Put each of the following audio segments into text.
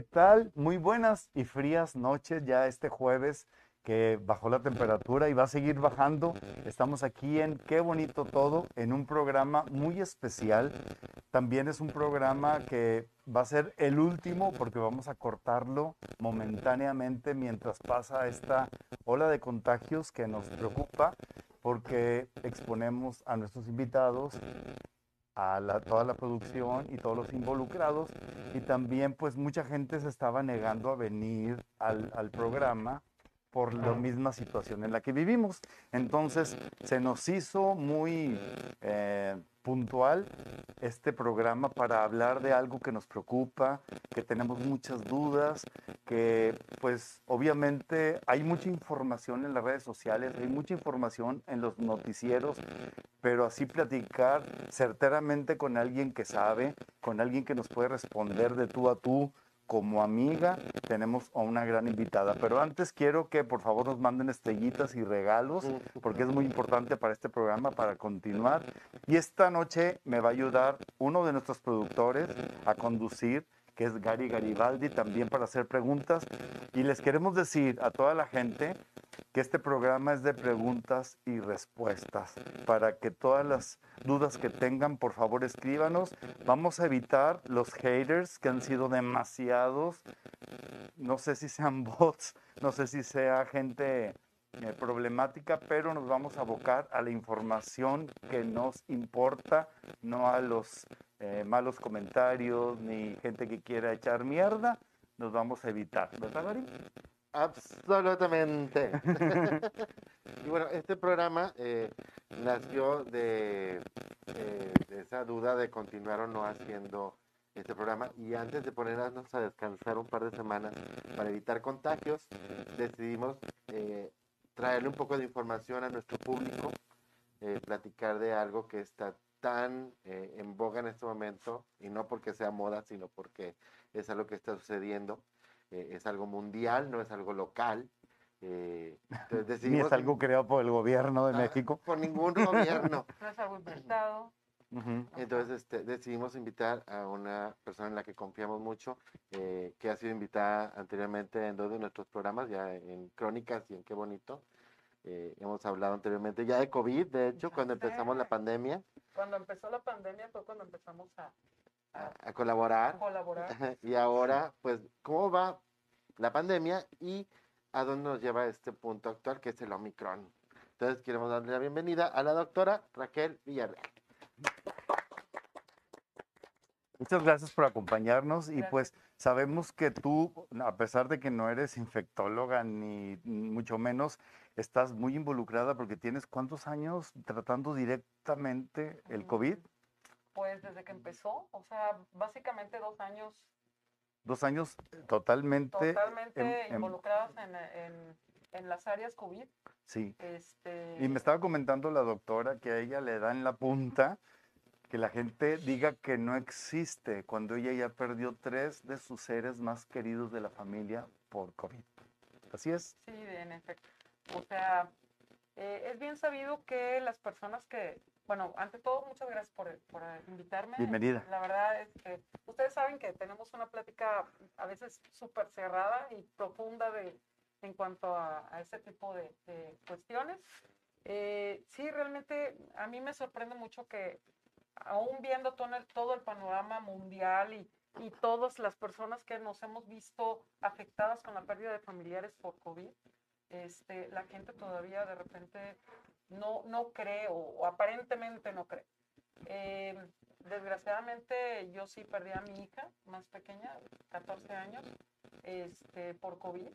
¿qué tal? Muy buenas y frías noches ya este jueves que bajó la temperatura y va a seguir bajando. Estamos aquí en Qué bonito todo, en un programa muy especial. También es un programa que va a ser el último porque vamos a cortarlo momentáneamente mientras pasa esta ola de contagios que nos preocupa porque exponemos a nuestros invitados a la, toda la producción y todos los involucrados. Y también pues mucha gente se estaba negando a venir al, al programa por la misma situación en la que vivimos. Entonces se nos hizo muy eh, puntual este programa para hablar de algo que nos preocupa, que tenemos muchas dudas, que pues obviamente hay mucha información en las redes sociales, hay mucha información en los noticieros, pero así platicar certeramente con alguien que sabe, con alguien que nos puede responder de tú a tú, como amiga tenemos a una gran invitada. Pero antes quiero que por favor nos manden estrellitas y regalos, porque es muy importante para este programa, para continuar. Y esta noche me va a ayudar uno de nuestros productores a conducir que es Gary Garibaldi, también para hacer preguntas. Y les queremos decir a toda la gente que este programa es de preguntas y respuestas. Para que todas las dudas que tengan, por favor, escríbanos. Vamos a evitar los haters que han sido demasiados. No sé si sean bots, no sé si sea gente eh, problemática, pero nos vamos a abocar a la información que nos importa, no a los eh, malos comentarios ni gente que quiera echar mierda, nos vamos a evitar, ¿verdad, Gary? Absolutamente. y bueno, este programa eh, nació de, eh, de, esa duda de continuar o no haciendo este programa y antes de ponernos a descansar un par de semanas para evitar contagios, decidimos traerle un poco de información a nuestro público, platicar de algo que está tan eh, en boga en este momento, y no porque sea moda, sino porque es algo que está sucediendo, eh, es algo mundial, no es algo local. Eh, Ni es algo creado por el gobierno de ah, México. Por ningún gobierno. no es algo inventado. Entonces este, decidimos invitar a una persona en la que confiamos mucho, que ha sido invitada anteriormente en dos de nuestros programas, ya en Crónicas y en Qué Bonito. hemos hablado anteriormente ya de COVID, de hecho, cuando empezamos la pandemia. Cuando empezó la pandemia fue cuando empezamos a, a, colaborar. colaborar. Y ahora, pues, ¿cómo va la pandemia y a dónde nos lleva este punto actual que es el Omicron? Entonces, queremos darle la bienvenida a la doctora Raquel Villarreal. Muchas gracias por acompañarnos y pues sabemos que tú, a pesar de que no eres infectóloga ni mucho menos, estás muy involucrada porque tienes cuántos años tratando directamente el COVID? Pues desde que empezó, o sea, básicamente dos años. Dos años totalmente. Totalmente involucrados en, las áreas COVID. Sí. Este... Y me estaba comentando la doctora que a ella le da en la punta que la gente diga que no existe cuando ella ya perdió tres de sus seres más queridos de la familia por COVID. ¿Así es? Sí, en efecto. O sea, eh, es bien sabido que las personas que, bueno, ante todo, muchas gracias por, por invitarme. Bienvenida. La verdad es que ustedes saben que tenemos una plática a veces súper cerrada y profunda de, en cuanto a, a ese tipo de, cuestiones. Eh, sí, realmente a mí me sorprende mucho que aún viendo todo el, panorama mundial y, y todas las personas que nos hemos visto afectadas con la pérdida de familiares por COVID, este, la gente todavía de repente no, no cree o, aparentemente no cree. Eh, desgraciadamente yo sí perdí a mi hija más pequeña, 14 años, este, por COVID,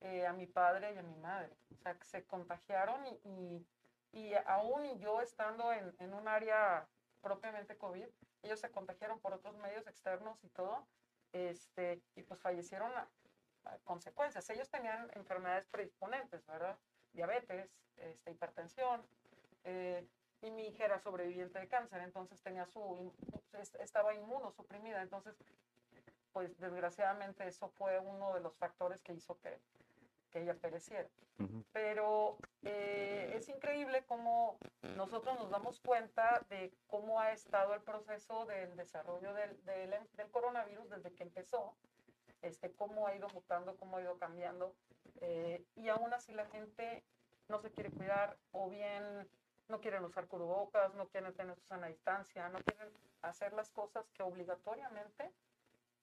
eh, a mi padre y a mi madre. O sea, que se contagiaron y, y, aún yo estando en, en, un área propiamente COVID, ellos se contagiaron por otros medios externos y todo, este, y pues fallecieron consecuencias. Ellos tenían enfermedades predisponentes, ¿verdad? Diabetes, este, hipertensión, eh, y mi hija era sobreviviente de cáncer, entonces tenía su, estaba inmunosuprimida, entonces, pues desgraciadamente eso fue uno de los factores que hizo que, que ella pereciera. Pero eh, es increíble cómo nosotros nos damos cuenta de cómo ha estado el proceso del desarrollo del, del, del coronavirus desde que empezó este, cómo ha ido mutando, cómo ha ido cambiando, eh, y aún así la gente no se quiere cuidar o bien no quieren usar cubrebocas, no quieren tener su sana distancia, no quieren hacer las cosas que obligatoriamente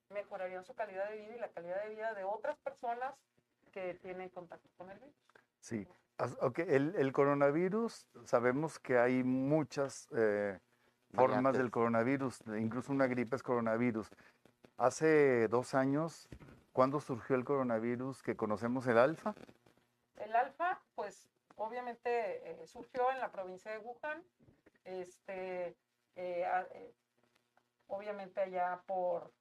mejorarían su calidad de vida y la calidad de vida de otras personas que tienen contacto con el virus. Sí, As- ok, el, el coronavirus, sabemos que hay muchas eh, formas del coronavirus, incluso una gripe es coronavirus. Hace dos años, ¿cuándo surgió el coronavirus que conocemos, el alfa? El alfa, pues obviamente eh, surgió en la provincia de Wuhan, este, eh, eh, obviamente allá por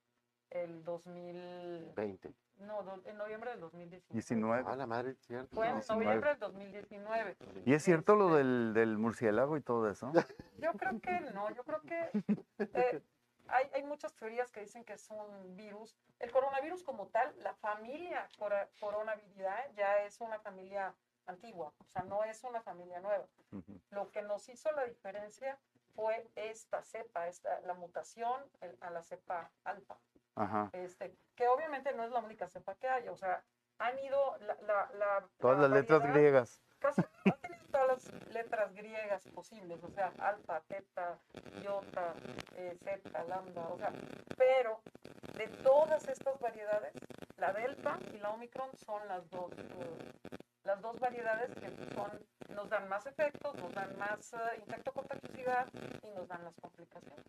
el 2000, 20. No, do- en noviembre del 2019. 19. Ah, la madre, cierto. Fue en 19. noviembre del 2019. ¿Y es cierto lo Este- del, del murciélago y todo eso? Yo creo que no, yo creo que eh, hay, hay muchas teorías que dicen que es un virus. El coronavirus como tal, la familia coronaviridae ya es una familia antigua, o sea, no es una familia nueva. Lo que nos hizo la diferencia fue esta cepa, esta, la mutación el- a la cepa alfa, Ajá. este, que obviamente no es la única cepa que hay, o sea, han ido la, la, la- Todas la las letras griegas. casi han tenido todas las letras griegas posibles, o sea, alfa, teta, iota, eh, zeta, lambda, o sea, pero de todas estas variedades, la delta y la omicron son las dos, eh, las dos variedades que son, nos dan más efectos, nos dan más eh, infectocontagiosidad y nos dan las complicaciones.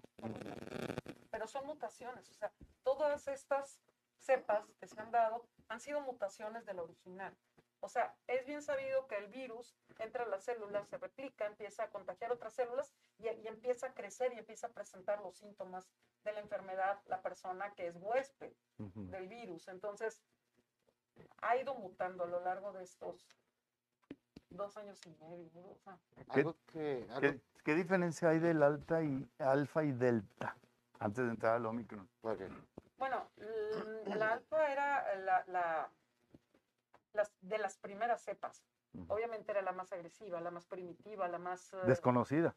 Pero son mutaciones, o sea, todas estas cepas que se han dado han sido mutaciones del original. O sea, es bien sabido que el virus entra a las células, se replica, empieza a contagiar otras células y, y empieza a crecer y empieza a presentar los síntomas de la enfermedad la persona que es huésped del virus. Entonces, ha ido mutando a lo largo de estos dos años y medio. ¿no? O sea, Algo que. algo- ¿Qué, qué diferencia hay del alta y alfa y delta antes de entrar al Omicron? ok. bueno, l- la alfa era la, la- las, de las primeras cepas. Obviamente era la más agresiva, la más primitiva, la más... eh, Desconocida.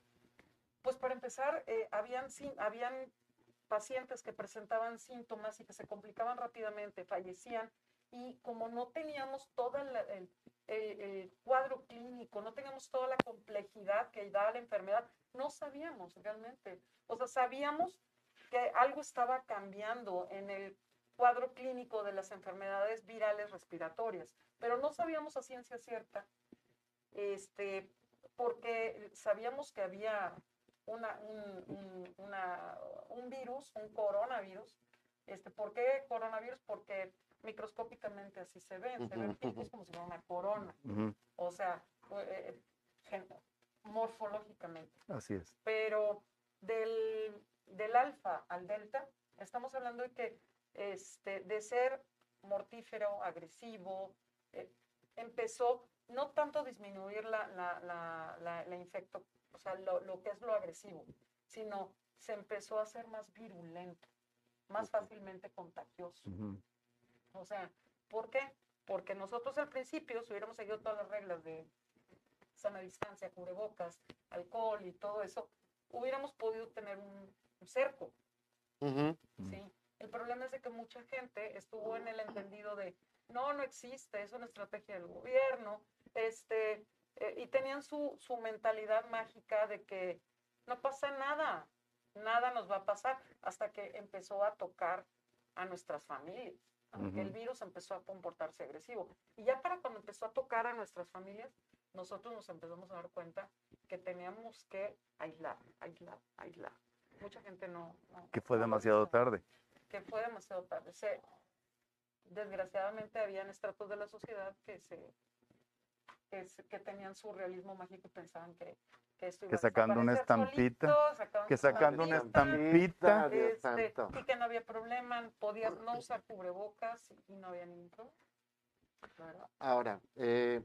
Pues para empezar, eh, habían, habían pacientes que presentaban síntomas y que se complicaban rápidamente, fallecían, y como no teníamos todo el, el- el- el cuadro clínico, no teníamos toda la complejidad que da la enfermedad, no sabíamos realmente. O sea, sabíamos que algo estaba cambiando en el cuadro clínico de las enfermedades virales respiratorias, pero no sabíamos a ciencia cierta, este, porque sabíamos que había una, un, un- una- un virus, un coronavirus. Este, ¿Por qué coronavirus? Porque microscópicamente así se ven, se ven picos como si fuera una corona, o sea, eh, morfológicamente Así es. pero del, del alfa al delta, estamos hablando de que este, de ser mortífero, agresivo, eh, empezó no tanto disminuir la, la, la, la- la infecto, o sea, lo, lo que es lo agresivo, sino se empezó a hacer más virulento, más fácilmente contagioso. O sea, ¿por qué? Porque nosotros al principio, si hubiéramos seguido todas las reglas de sana distancia, cubrebocas, alcohol y todo eso, hubiéramos podido tener un cerco. ¿sí? El problema es de que mucha gente estuvo en el entendido de, no, no existe, es una estrategia del gobierno, este, eh, y tenían su, su mentalidad mágica de que no pasa nada, nada nos va a pasar, hasta que empezó a tocar a nuestras familias. que El virus empezó a comportarse agresivo. Y ya para cuando empezó a tocar a nuestras familias, nosotros nos empezamos a dar cuenta que teníamos que aislar, aislar, aislar. Mucha gente no... no- Que fue no demasiado tarde. Que fue demasiado tarde. Se- desgraciadamente habían estratos de la sociedad que se que, se- que tenían su realismo mágico y pensaban que, que esto iba Que a sacando una estampita, solito, Que sacando una estampita, estampita, Dios este, y que no había problema, podías no usar cubrebocas y no había ningún problema. Verdad. Ahora, eh,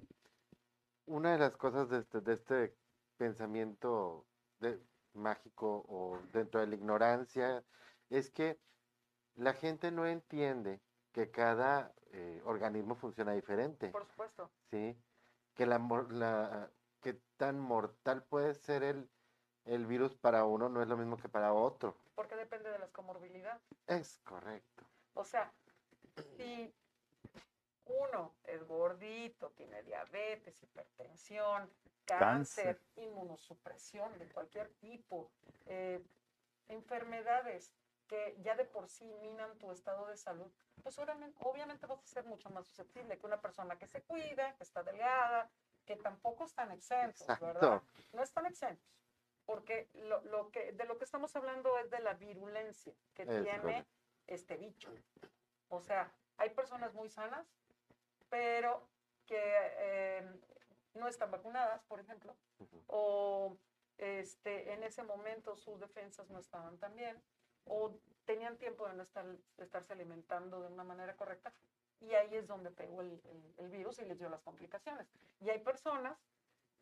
una de las cosas de este, de este pensamiento de- mágico o dentro de la ignorancia es que la gente no entiende que cada eh, organismo funciona diferente, Por supuesto. ¿sí? Que la, la que tan mortal puede ser el, el virus para uno no es lo mismo que para otro. porque depende de las comorbilidades. Es correcto. O sea, si uno es gordito, tiene diabetes, hipertensión, cáncer, Cáncer. inmunosupresión de cualquier tipo, eh, enfermedades que ya de por sí minan tu estado de salud, pues obviamente, vas a ser mucho más susceptible que una persona que se cuida, que está delgada, que tampoco están exentos, ¿verdad? Exacto. No están exentos, porque lo, lo que, de lo que estamos hablando es de la virulencia que Es tiene correcto. este bicho. O sea, hay personas muy sanas, pero que eh, no están vacunadas, por ejemplo, o este, en ese momento sus defensas no estaban tan bien, o tenían tiempo de no estar, de estarse alimentando de una manera correcta, y ahí es donde pegó el, el- el virus y les dio las complicaciones. Y hay personas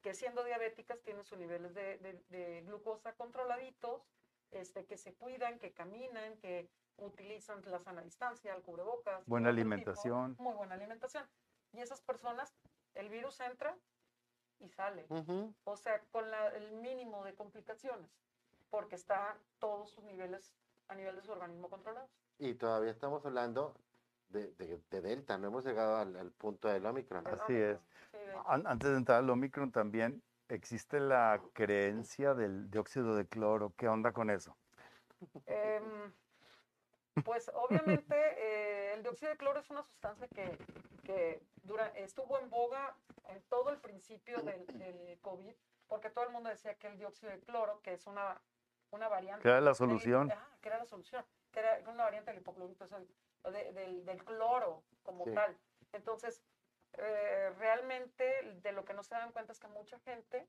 que siendo diabéticas tienen sus niveles de, de- de glucosa controladitos, este, que se cuidan, que caminan, que utilizan la sana distancia, el cubrebocas. Buena tipo, alimentación. muy buena alimentación. Y esas personas, el virus entra y sale. O sea, con la- el mínimo de complicaciones, porque está todos sus niveles a nivel de su organismo controlados. Y todavía estamos hablando de, de- de Delta, no hemos llegado al, al punto del Omicron. El Así es. Sí, de- Antes de entrar al Omicron también existe la creencia del dióxido de cloro. ¿Qué onda con eso? Em, pues obviamente eh, el dióxido de cloro es una sustancia que, que dura- estuvo en boga en todo el principio del, del COVID, porque todo el mundo decía que el dióxido de cloro, que es una, una variante. ¿Qué era la solución? ajá, que era la solución, que era una variante del hipoclorito de- del, del cloro como Sí. tal. Entonces, eh, realmente de lo que no se dan cuenta es que mucha gente,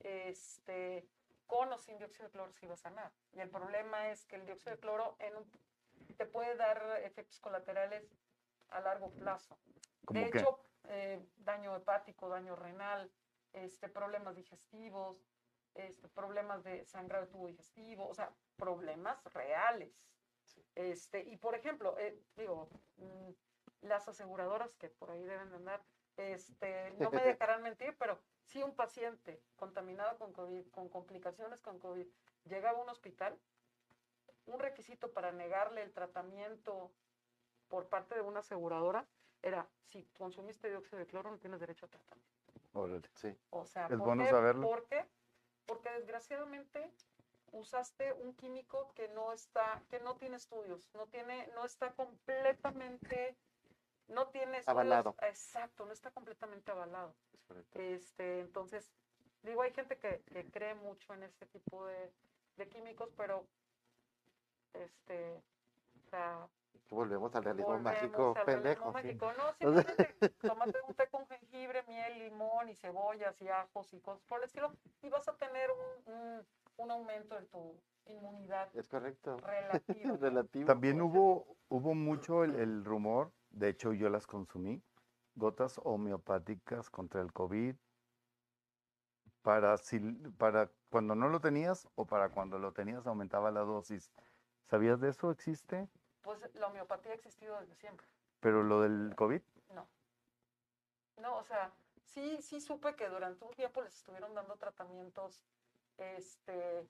este, con o sin dióxido de cloro se iba a sanar. Y el problema es que el dióxido de cloro en un- te puede dar efectos colaterales a largo plazo. ¿Cómo De qué? hecho, eh, daño hepático, daño renal, este, problemas digestivos, este, problemas de sangrado de tubo digestivo, o sea, problemas reales. Este, y por ejemplo, eh, digo, mm, las aseguradoras que por ahí deben de andar, este, no me dejarán mentir, pero si un paciente contaminado con COVID, con complicaciones con COVID, llega a un hospital, un requisito para negarle el tratamiento por parte de una aseguradora era, si consumiste dióxido de cloro no tienes derecho a tratamiento. Órale. Sí. O sea, Es ¿por bueno qué? saberlo. ¿Por qué? Porque desgraciadamente usaste un químico que no está, que no tiene estudios, no tiene, no está completamente, no tiene estudios- Avalado. Exacto, no está completamente avalado. es. Este, entonces, digo, hay gente que, que cree mucho en este tipo de, de químicos, pero este, o sea, Volvemos al realismo volvemos mágico al realismo sí. mágico. No, simplemente tómate un té con jengibre, miel, limón y cebollas y ajos y cosas por el estilo y vas a tener un, un, un aumento en tu inmunidad Es correcto. relativa. Relativo. También hubo, hubo mucho el, el rumor, de hecho yo las consumí, gotas homeopáticas contra el COVID, para, si, para cuando no lo tenías o para cuando lo tenías aumentaba la dosis. ¿Sabías de eso? ¿Existe? Pues la homeopatía ha existido desde siempre. Pero lo del COVID, No. No, o sea, sí, sí supe que durante un tiempo les estuvieron dando tratamientos, este,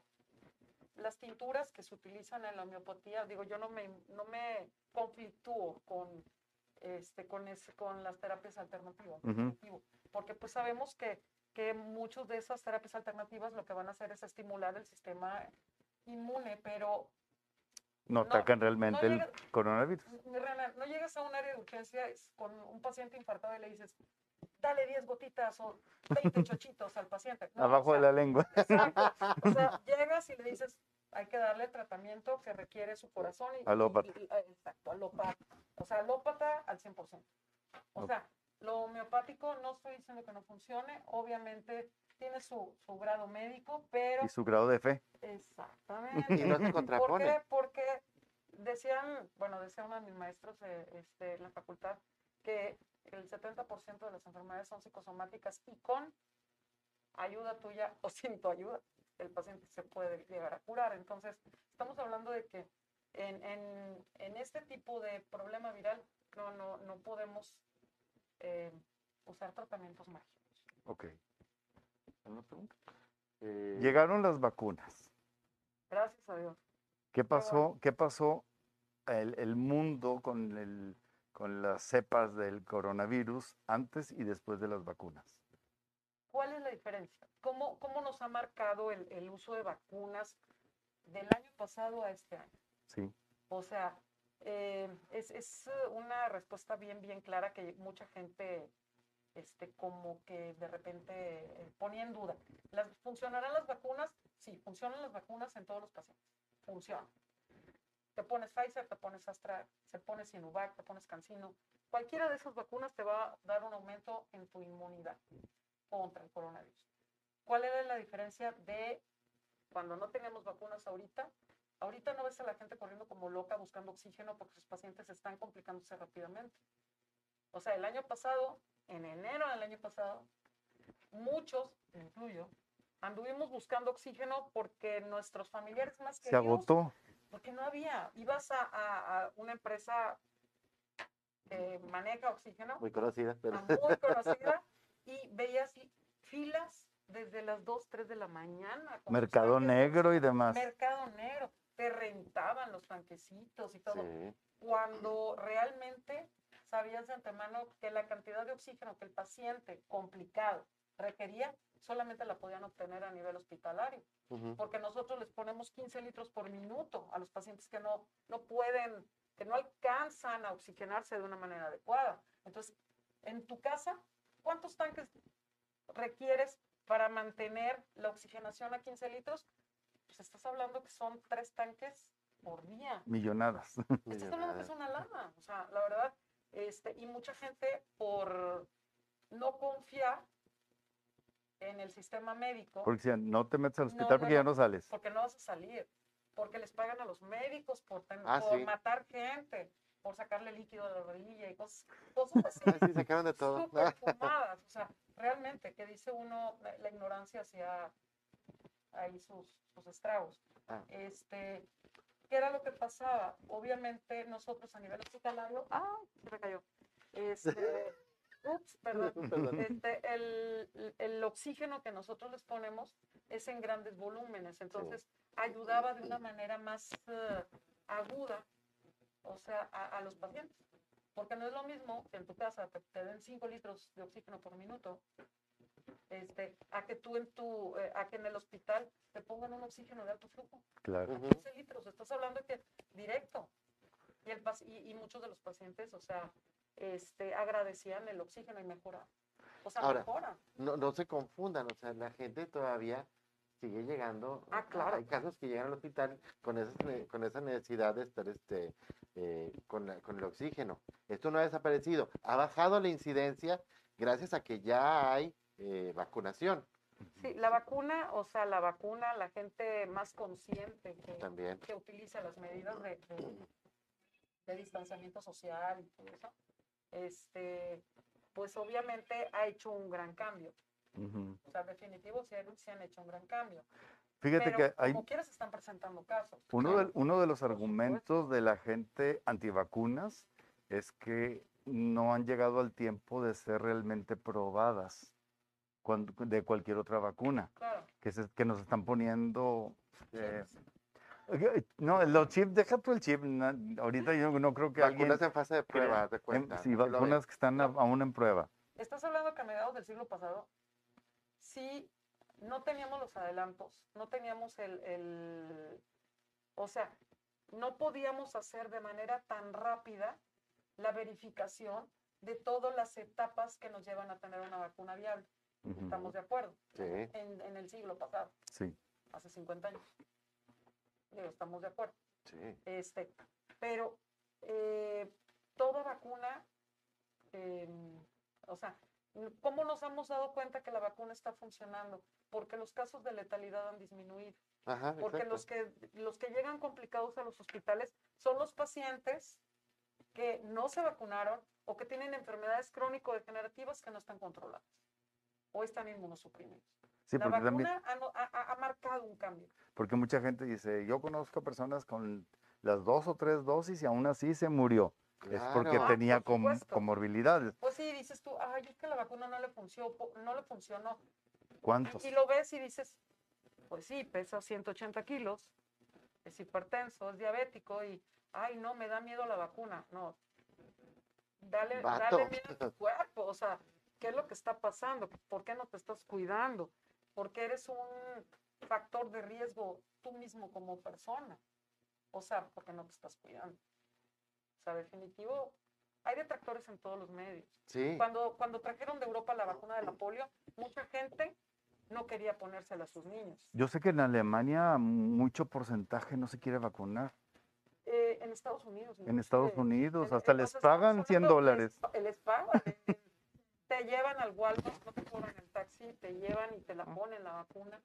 las tinturas que se utilizan en la homeopatía, digo, yo no me, no me conflictúo con, este, con, ese, con las terapias alternativas, Ujú. definitivo, porque pues sabemos que, que muchas de esas terapias alternativas lo que van a hacer es estimular el sistema inmune, pero no No, atacan realmente el llega- coronavirus. mi reina, no llegas a un área de urgencia es- con un paciente infartado y le dices, dale 10 gotitas o 20 chochitos al paciente. No, o Abajo de la lengua. Exacto. O sea, llegas y le dices, hay que darle el tratamiento que requiere su corazón. Y, Alópata. y- y- eh, exacto, alópata. O sea, alópata al 100%. O sea, lo homeopático no estoy diciendo que no funcione, obviamente tiene su, su grado médico, pero Y su grado de fe. exactamente. Y no se ¿Por contrapone. qué? Porque decían, bueno, decía uno de mis maestros eh, este, en la facultad que el 70% de las enfermedades son psicosomáticas y con ayuda tuya o sin tu ayuda, el paciente se puede llegar a curar. Entonces, estamos hablando de que en, en- en este tipo de problema viral no, no, no podemos eh, usar tratamientos mágicos. Ok. Eh, Llegaron las vacunas. Gracias a Dios. ¿Qué pasó? ¿Qué pasó el, el mundo con el, con las cepas del coronavirus antes y después de las vacunas. ¿Cuál es la diferencia? ¿Cómo, cómo nos ha marcado el, el uso de vacunas del año pasado a este año? Sí. O sea, eh, es, es, una respuesta bien, bien clara que mucha gente este, como que de repente eh, ponía en duda. ¿Las, ¿Funcionarán las vacunas? Sí, funcionan las vacunas en todos los pacientes. Funcionan. Te pones Pfizer, te pones Astra, te pones Sinovac, te pones Cancino. Cualquiera de esas vacunas te va a dar un aumento en tu inmunidad contra el coronavirus. ¿Cuál era la diferencia de cuando no teníamos vacunas ahorita? Ahorita no ves a la gente corriendo como loca buscando oxígeno porque sus pacientes están complicándose rápidamente. O sea, el año pasado, en enero del año pasado, muchos, me incluyo, anduvimos buscando oxígeno porque nuestros familiares más Se agotó. Porque no había. Ibas a, a- a una empresa que maneja oxígeno, Muy conocida, pero a muy conocida, y veías filas desde las 2, 3 de la mañana. Mercado tanques negro y demás. Mercado negro. Te rentaban los tanquecitos y todo sí, cuando realmente sabías de antemano que la cantidad de oxígeno que el paciente complicado requería solamente la podían obtener a nivel hospitalario, ujú, porque nosotros les ponemos 15 litros por minuto a los pacientes que no, no pueden, que no alcanzan a oxigenarse de una manera adecuada. Entonces, en tu casa, ¿cuántos tanques requieres para mantener la oxigenación a 15 litros? Pues estás hablando que son tres tanques por día. Millonadas. Estás hablando que es una lana, o sea, la verdad, este, y mucha gente por no confiar en el sistema médico, Porque decían, no te metes al hospital no, porque ya no. sales. porque no vas a salir, porque les pagan a los médicos por, ten- Ah, por sí. matar gente, por sacarle líquido de la rodilla y cosas, cosas así. Sí, sacaron de todo. súper fumadas, o sea, realmente, que dice uno, la, la ignorancia hacía ahí sus, sus estragos. Ah. Este, ¿qué era lo que pasaba? Obviamente nosotros a nivel hospitalario, ¡ah! Se me cayó. Este, ups, perdón. Perdón. Este, el, el oxígeno que nosotros les ponemos es en grandes volúmenes, entonces ayudaba de una manera más eh, aguda, o sea, a, a los pacientes. Porque no es lo mismo que en tu casa te, te den 5 litros de oxígeno por minuto, este, a que tú en tu, eh, a que en el hospital te pongan un oxígeno de alto flujo. Claro. Ujú, 15 litros, estás hablando de que directo. Y, el, paci- y, y muchos de los pacientes, o sea, este, agradecían el oxígeno y mejoran. O sea, Ahora, mejoran. No, no se confundan, o sea, la gente todavía sigue llegando. Ah, claro. Hay casos que llegan al hospital con, esas con esa necesidad de estar este, eh, con, la- con el oxígeno. Esto no ha desaparecido. Ha bajado la incidencia gracias a que ya hay eh, vacunación Sí, la vacuna, o sea, la vacuna, la gente más consciente que, también. que utiliza las medidas de, de- de distanciamiento social y todo eso, este, pues obviamente ha hecho un gran cambio. O sea, definitivo sí, han- sí han hecho un gran cambio. Fíjate Pero que hay como quieras están presentando casos. uno de, uno de los argumentos de la gente antivacunas es que no han llegado al tiempo de ser realmente probadas de cualquier otra vacuna, Claro. que, se- que nos están poniendo... eh, eh, no, los chips, deja tú el chip, na- ahorita yo no creo que alguien... Vacunas en fase de prueba, de cuenta. sí, ven. vacunas que están a- aún en prueba. Estás hablando que a mediados del siglo pasado, sí, no teníamos los adelantos, no teníamos el, el- o sea, no podíamos hacer de manera tan rápida la verificación de todas las etapas que nos llevan a tener una vacuna viable. Estamos de acuerdo, Sí, en, en el siglo pasado, Sí. hace 50 años. Digo, estamos de acuerdo. sí. Este, pero eh, toda vacuna, eh, o sea, ¿cómo nos hemos dado cuenta que la vacuna está funcionando? Porque los casos de letalidad han disminuido. Ajá, Porque exacto. los que, los que llegan complicados a los hospitales son los pacientes que no se vacunaron o que tienen enfermedades crónico-degenerativas que no están controladas o están inmunosuprimidos. Sí, la porque también, vacuna ha ha- ha- marcado un cambio. porque mucha gente dice, yo conozco personas con las dos o tres dosis y aún así se murió. Es porque Claro. Ah, tenía por com- comorbilidades. Pues sí, dices tú, ay, es que la vacuna no le funcionó, no le funcionó. ¿Cuántos? Y lo ves y dices, pues sí, pesa 180 kilos, es hipertenso, es diabético y, ay, no, me da miedo la vacuna. No, dale, Vato. dale bien a tu cuerpo, o sea, ¿qué es lo que está pasando? ¿Por qué no te estás cuidando? Porque eres un factor de riesgo tú mismo como persona. O sea, porque no te estás cuidando. O sea, definitivo, hay detractores en todos los medios. Sí. Cuando, cuando trajeron de Europa la vacuna de la polio, mucha gente no quería ponérsela a sus niños. Yo sé que en Alemania mucho porcentaje no se quiere vacunar. Eh, en Estados Unidos. En Estados. Unidos hasta les pagan 100 hablando, dólares. Les, les pagan. Te llevan al Walmart, no te cobran el taxi, te llevan y te la ponen la vacuna.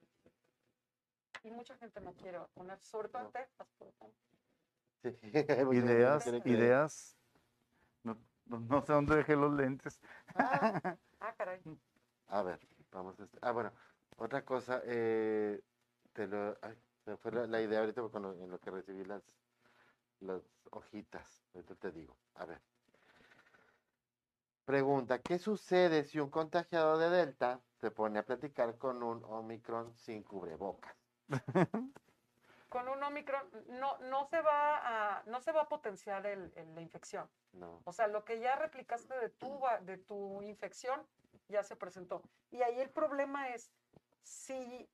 Y mucha gente no quiere vacunar, sobre todo en. Texas, por ejemplo. Sí. Gente Ideas, ideas. No, no- sé dónde dejé los lentes. Ah, ah, caray. A ver, vamos a... este- Ah, bueno, otra cosa, eh, te lo... Ay, se me fue la, la idea ahorita con lo- en lo que recibí las, las hojitas. Ahorita te digo. A ver. Pregunta, ¿qué sucede si un contagiado de Delta se pone a platicar con un Omicron sin cubrebocas? Con un Omicron no, no, se, va a, no se va a potenciar el- el- la infección. No. O sea, lo que ya replicaste de tu, de tu infección ya se presentó. Y ahí el problema es, si,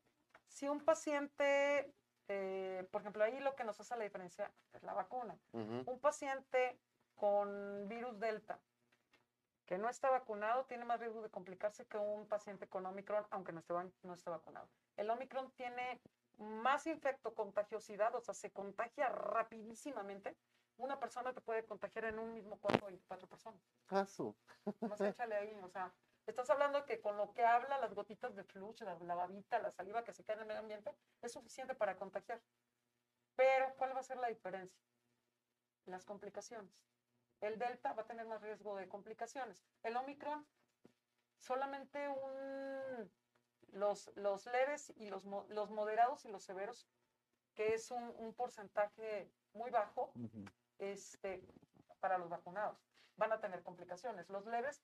si un paciente, eh, por ejemplo, ahí lo que nos hace la diferencia es la vacuna. Un paciente con virus Delta que no está vacunado tiene más riesgo de complicarse que un paciente con Omicron, aunque no esté, va- no esté vacunado. El Omicron tiene más infecto contagiosidad, o sea, se contagia rapidísimamente. Una persona te puede contagiar en un mismo cuerpo 24 personas. Ah, su. Más échale ahí, o sea, estás hablando que con lo que habla, las gotitas de flush, la, la babita, la saliva que se cae en el medio ambiente, es suficiente para contagiar. Pero, ¿cuál va a ser la diferencia? Las complicaciones. El delta va a tener más riesgo de complicaciones. El omicron, solamente un, los, los leves y los, los moderados y los severos, que es un, un porcentaje muy bajo, este, para los vacunados. Van a tener complicaciones. Los leves,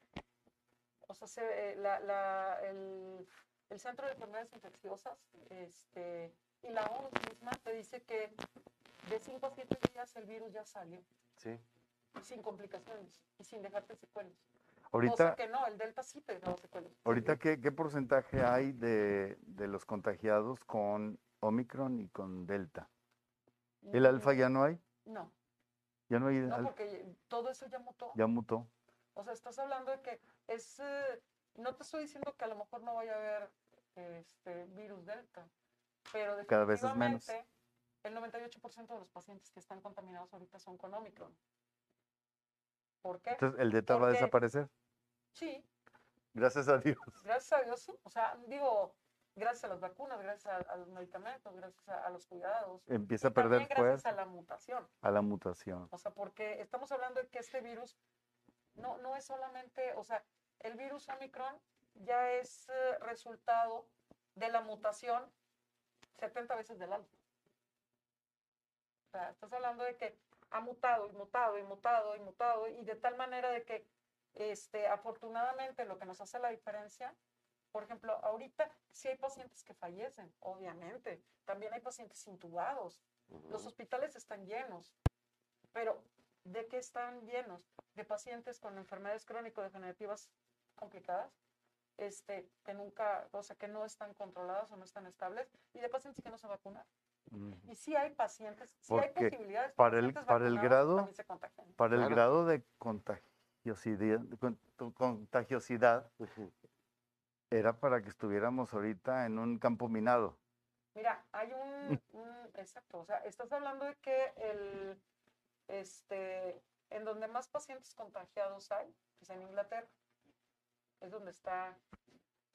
o sea, se- eh, la- la- el, el Centro de Enfermedades Infecciosas este, y la OMS misma te dice que de 5 a 7 días el virus ya salió, Sí. Y sin complicaciones y sin dejarte secuelas. Ahorita, que no, el Delta sí te dejaba secuelas. ahorita ¿qué, qué porcentaje hay de, de los contagiados con Omicron y con Delta? ¿El alfa ya no hay? Mm, No, Ya no hay no, porque todo eso ya mutó. ya mutó. O sea, estás hablando de que es, eh, no te estoy diciendo que a lo mejor no vaya a haber este virus delta, pero Cada vez es menos. definitivamente el 98% de los pacientes que están contaminados ahorita son con Omicron. ¿Por qué? Entonces, ¿el Delta va a desaparecer? Sí, Gracias a Dios. gracias a Dios sí. O sea, digo, gracias a las vacunas, gracias a, a los medicamentos, gracias a, a los cuidados. Empieza y a perder también gracias fuerza a la mutación. a la mutación. O sea, porque estamos hablando de que este virus no, no es solamente, o sea, el virus Omicron ya es eh, resultado de la mutación 70 veces del alfa. O sea, estás hablando de que ha mutado y mutado y mutado y mutado y de tal manera de que, este, afortunadamente, lo que nos hace la diferencia, por ejemplo, ahorita sí hay pacientes que fallecen, obviamente, también hay pacientes intubados, los ujú. hospitales están llenos, pero ¿de qué están llenos? De pacientes con enfermedades crónico-degenerativas complicadas, este, que nunca, o sea, que no están controladas o no están estables, y de pacientes que no se vacunan. Y sí hay pacientes, sí hay Porque posibilidades. que para el- para el grado-. Para el Claro. grado de contagiosidad, con- contagiosidad, era para que estuviéramos ahorita en un campo minado. Mira, hay un, un- exacto, o sea, estás hablando de que el, este, en donde más pacientes contagiados hay, es en Inglaterra, es donde está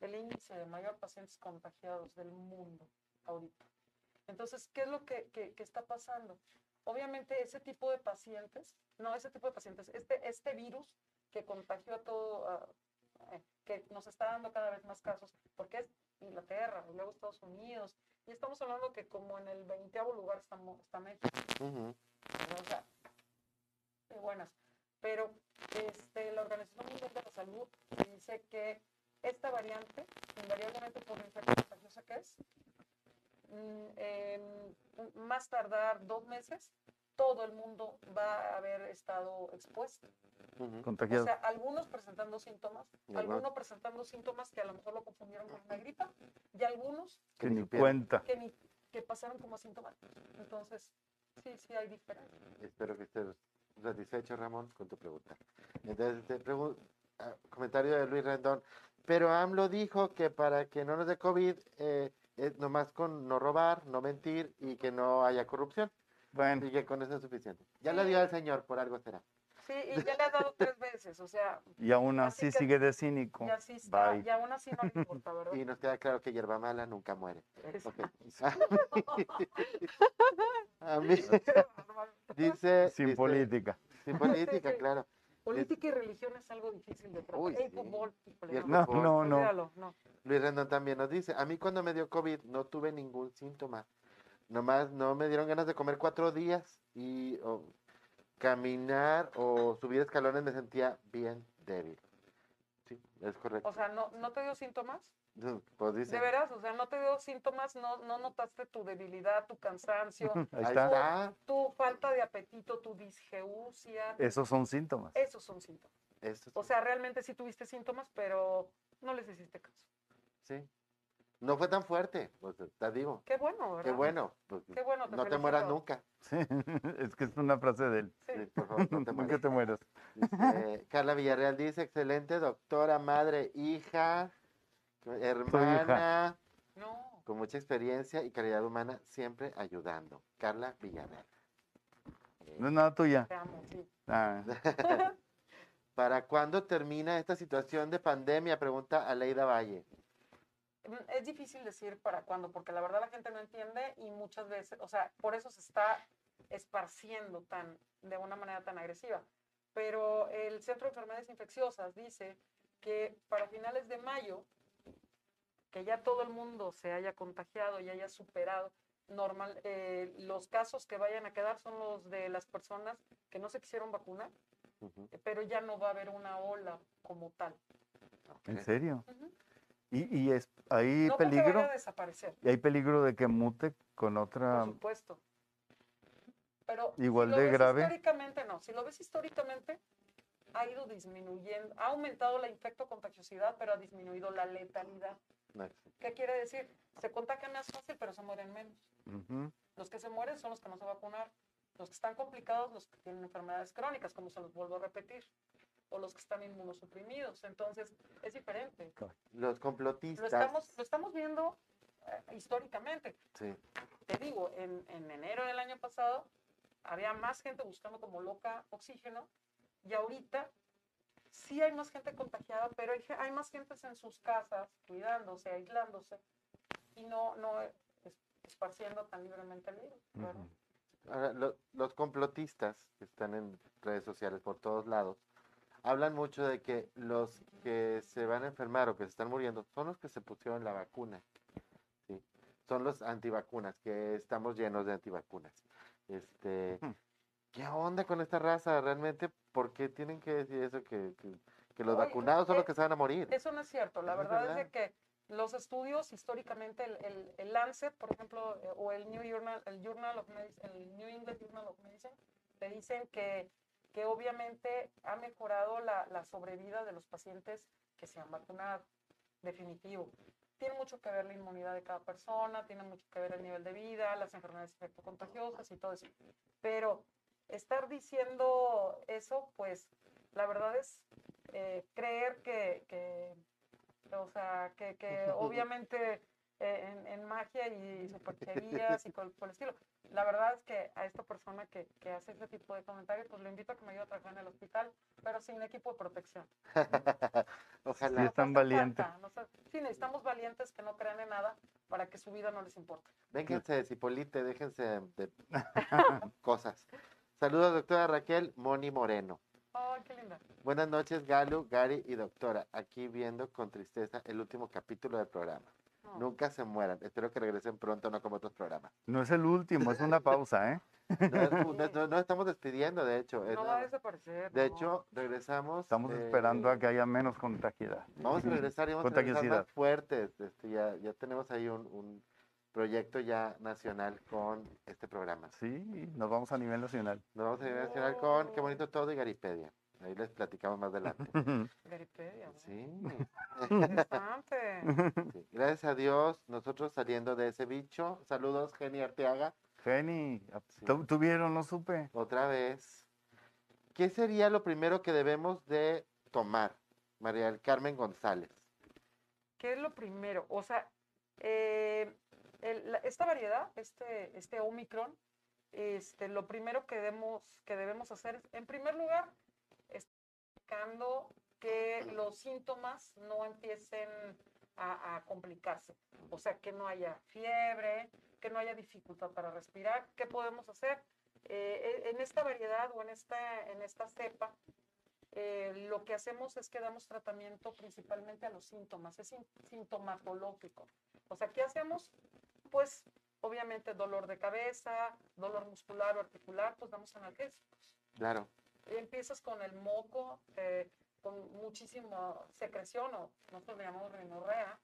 el índice de mayor pacientes contagiados del mundo ahorita. Entonces, ¿qué es lo que, que- que está pasando? Obviamente ese tipo de pacientes, no ese tipo de pacientes, este, este virus que contagió a todo, a- eh, que nos está dando cada vez más casos, porque es Inglaterra, luego Estados Unidos, y estamos hablando que como en el 20 lugar está México, o sea, buenas. Pero este, la Organización Mundial de la Salud dice que esta variante, invariablemente por la infección contagiosa que es, en más tardar dos meses, todo el mundo va a haber estado expuesto. Ujú. O Contagiado. sea, algunos presentando síntomas, Y algunos- presentando síntomas que a lo mejor lo confundieron con una gripa, y algunos que ni ni cuenta. que, ni, que pasaron como asintomáticos. Entonces, sí, sí hay diferencia. Espero que estés satisfecho, Ramón, con tu pregunta. Entonces, te pregun- ah, comentario de Luis Rendón. Pero AMLO dijo que para que no nos dé COVID, eh, es nomás con no robar, no mentir y que no haya corrupción. Bueno, Y que con eso es suficiente. Ya le dio al señor, por algo será. Sí, y ya le ha dado tres veces, o sea, y aún Así así que- sigue de cínico. y así está, Bye. y aún así no le importa, ¿verdad? Y nos queda claro que hierba mala nunca muere. Es- Ok. A mí, dice... Sin dice- política. Sin política, claro. Política y religión es algo difícil de tratar. Uy, El sí. fútbol, híjole, Y el No, fútbol. no, no. Luis Rendón también nos dice, a mí cuando me dio COVID no tuve ningún síntoma. Nomás no me dieron ganas de comer cuatro días y o, caminar o subir escalones me sentía bien débil. Sí, es correcto. O sea, ¿no, ¿no te dio síntomas? pues dice, De veras, o sea, ¿no te dio síntomas? ¿No, no notaste tu debilidad, tu cansancio, Ahí está. tu falta de apetito, tu disgeusia? Esos son síntomas. Esos son síntomas. O sea, realmente sí tuviste síntomas, pero no les hiciste caso. sí. No fue tan fuerte, pues, te digo. Qué bueno, ¿verdad? Qué bueno. pues, Qué bueno, te no te mueras nunca. Sí, es que es una frase de él. Sí. Sí, por favor, no te Nunca mueras. te mueras. Dice, Carla Villarreal dice, excelente doctora, madre, hija, hermana, No. con mucha experiencia y calidad humana, siempre ayudando. Carla Villarreal. Eh, No es nada tuya. Te amo, sí. Ah, ¿Para cuándo termina esta situación de pandemia? Pregunta Aleida Valle. Mm, Es difícil decir para cuándo, porque la verdad la gente no entiende y muchas veces, o sea, por eso se está esparciendo tan, de una manera tan agresiva. Pero el Centro de Enfermedades Infecciosas dice que para finales de mayo, que ya todo el mundo se haya contagiado y haya superado, normal, eh, los casos que vayan a quedar son los de las personas que no se quisieron vacunar, Ujú, pero ya no va a haber una ola como tal. ¿En serio? Ujú. ¿Y, y es, hay No peligro? vaya a desaparecer. ¿Y hay peligro de que mute con otra? Por supuesto. Pero Igual si lo de ves grave. Históricamente no. Si lo ves históricamente, ha ido disminuyendo, ha aumentado la infectocontagiosidad, pero ha disminuido la letalidad. ¿Qué quiere decir? Se contagian más fácil, pero se mueren menos. Los que se mueren son los que no se vacunaron. Los que están complicados, los que tienen enfermedades crónicas, como se los vuelvo a repetir. O los que están inmunosuprimidos. Entonces, es diferente. Los Lo complotistas. estamos, lo estamos viendo eh, históricamente. Sí, te digo, en, en enero del año pasado había más gente buscando como loca oxígeno y ahorita sí hay más gente contagiada, pero hay, hay más gente en sus casas cuidándose, aislándose y no, no es- esparciendo tan libremente el virus. Ahora, lo- los complotistas que están en redes sociales por todos lados hablan mucho de que los que se van a enfermar o que se están muriendo son los que se pusieron la vacuna. ¿sí? Son los antivacunas, que estamos llenos de antivacunas. Este. ¿Qué onda con esta raza? ¿Realmente por qué tienen que decir eso? Que, que- que los Oye, vacunados son los eh, que se van a morir. Eso no es cierto. La Es verdad es verdad. de que los estudios históricamente, el, el, el Lancet, por ejemplo, eh, o el New, Journal, el Journal of Medicine, el New England Journal of Medicine, te dicen que, que obviamente ha mejorado la, la sobrevida de los pacientes que se han vacunado. Definitivo. Tiene mucho que ver la inmunidad de cada persona, tiene mucho que ver el nivel de vida, las enfermedades infectocontagiosas y todo eso. Pero estar diciendo eso, pues la verdad es eh, creer que, que, o sea, que, que obviamente eh, en, en magia y supercherías y por, por el estilo. La verdad es que a esta persona que, que hace ese tipo de comentarios, pues lo invito a que me ayude a trabajar en el hospital, pero sin equipo de protección. Ojalá. Sí, hace valientes. falta, nos ha- sí, necesitamos valientes que no crean en nada para que su vida no les importe. Vénganse de Cipolite, déjense de cosas. Saludos, doctora Raquel Moni Moreno. Ay, qué linda. Buenas noches, Galu, Gary y doctora. Aquí viendo con tristeza el último capítulo del programa. Nunca se mueran. Espero que regresen pronto, no como otros programas. No es el último, es una pausa, ¿eh? No, es- no, no- estamos despidiendo, de hecho. es No va a desaparecer. de no. hecho, regresamos. Estamos eh, esperando a que haya menos contagiedad. Vamos a regresar y vamos a regresar más fuertes. Este, ya, ya tenemos ahí un, un, proyecto ya nacional con este programa. Sí, nos vamos a nivel nacional. Nos vamos a nivel nacional con Qué bonito todo y Garipedia. Ahí les platicamos más adelante. Sí. Interesante. sí. Gracias a Dios, nosotros saliendo de ese bicho. Saludos, Geni Arteaga. Sí. ¿tu- ¿tuvieron? No supe. Otra vez. ¿Qué sería lo primero que debemos de tomar, María del Carmen González? ¿Qué es lo primero? O sea, eh, el- la- esta variedad, este, este Omicron, este, lo primero que debemos, que debemos hacer es, en primer lugar, buscando que los síntomas no empiecen a, a complicarse. O sea, que no haya fiebre, que no haya dificultad para respirar. ¿Qué podemos hacer? Eh, en esta variedad o en esta, en esta cepa, eh, lo que hacemos es que damos tratamiento principalmente a los síntomas, es sin- sintomatológico. O sea, ¿qué hacemos? Pues obviamente dolor de cabeza, dolor muscular o articular, pues damos analgésicos. Claro. Empiezas con el moco, eh, con muchísima secreción, o nosotros le llamamos rinorrea,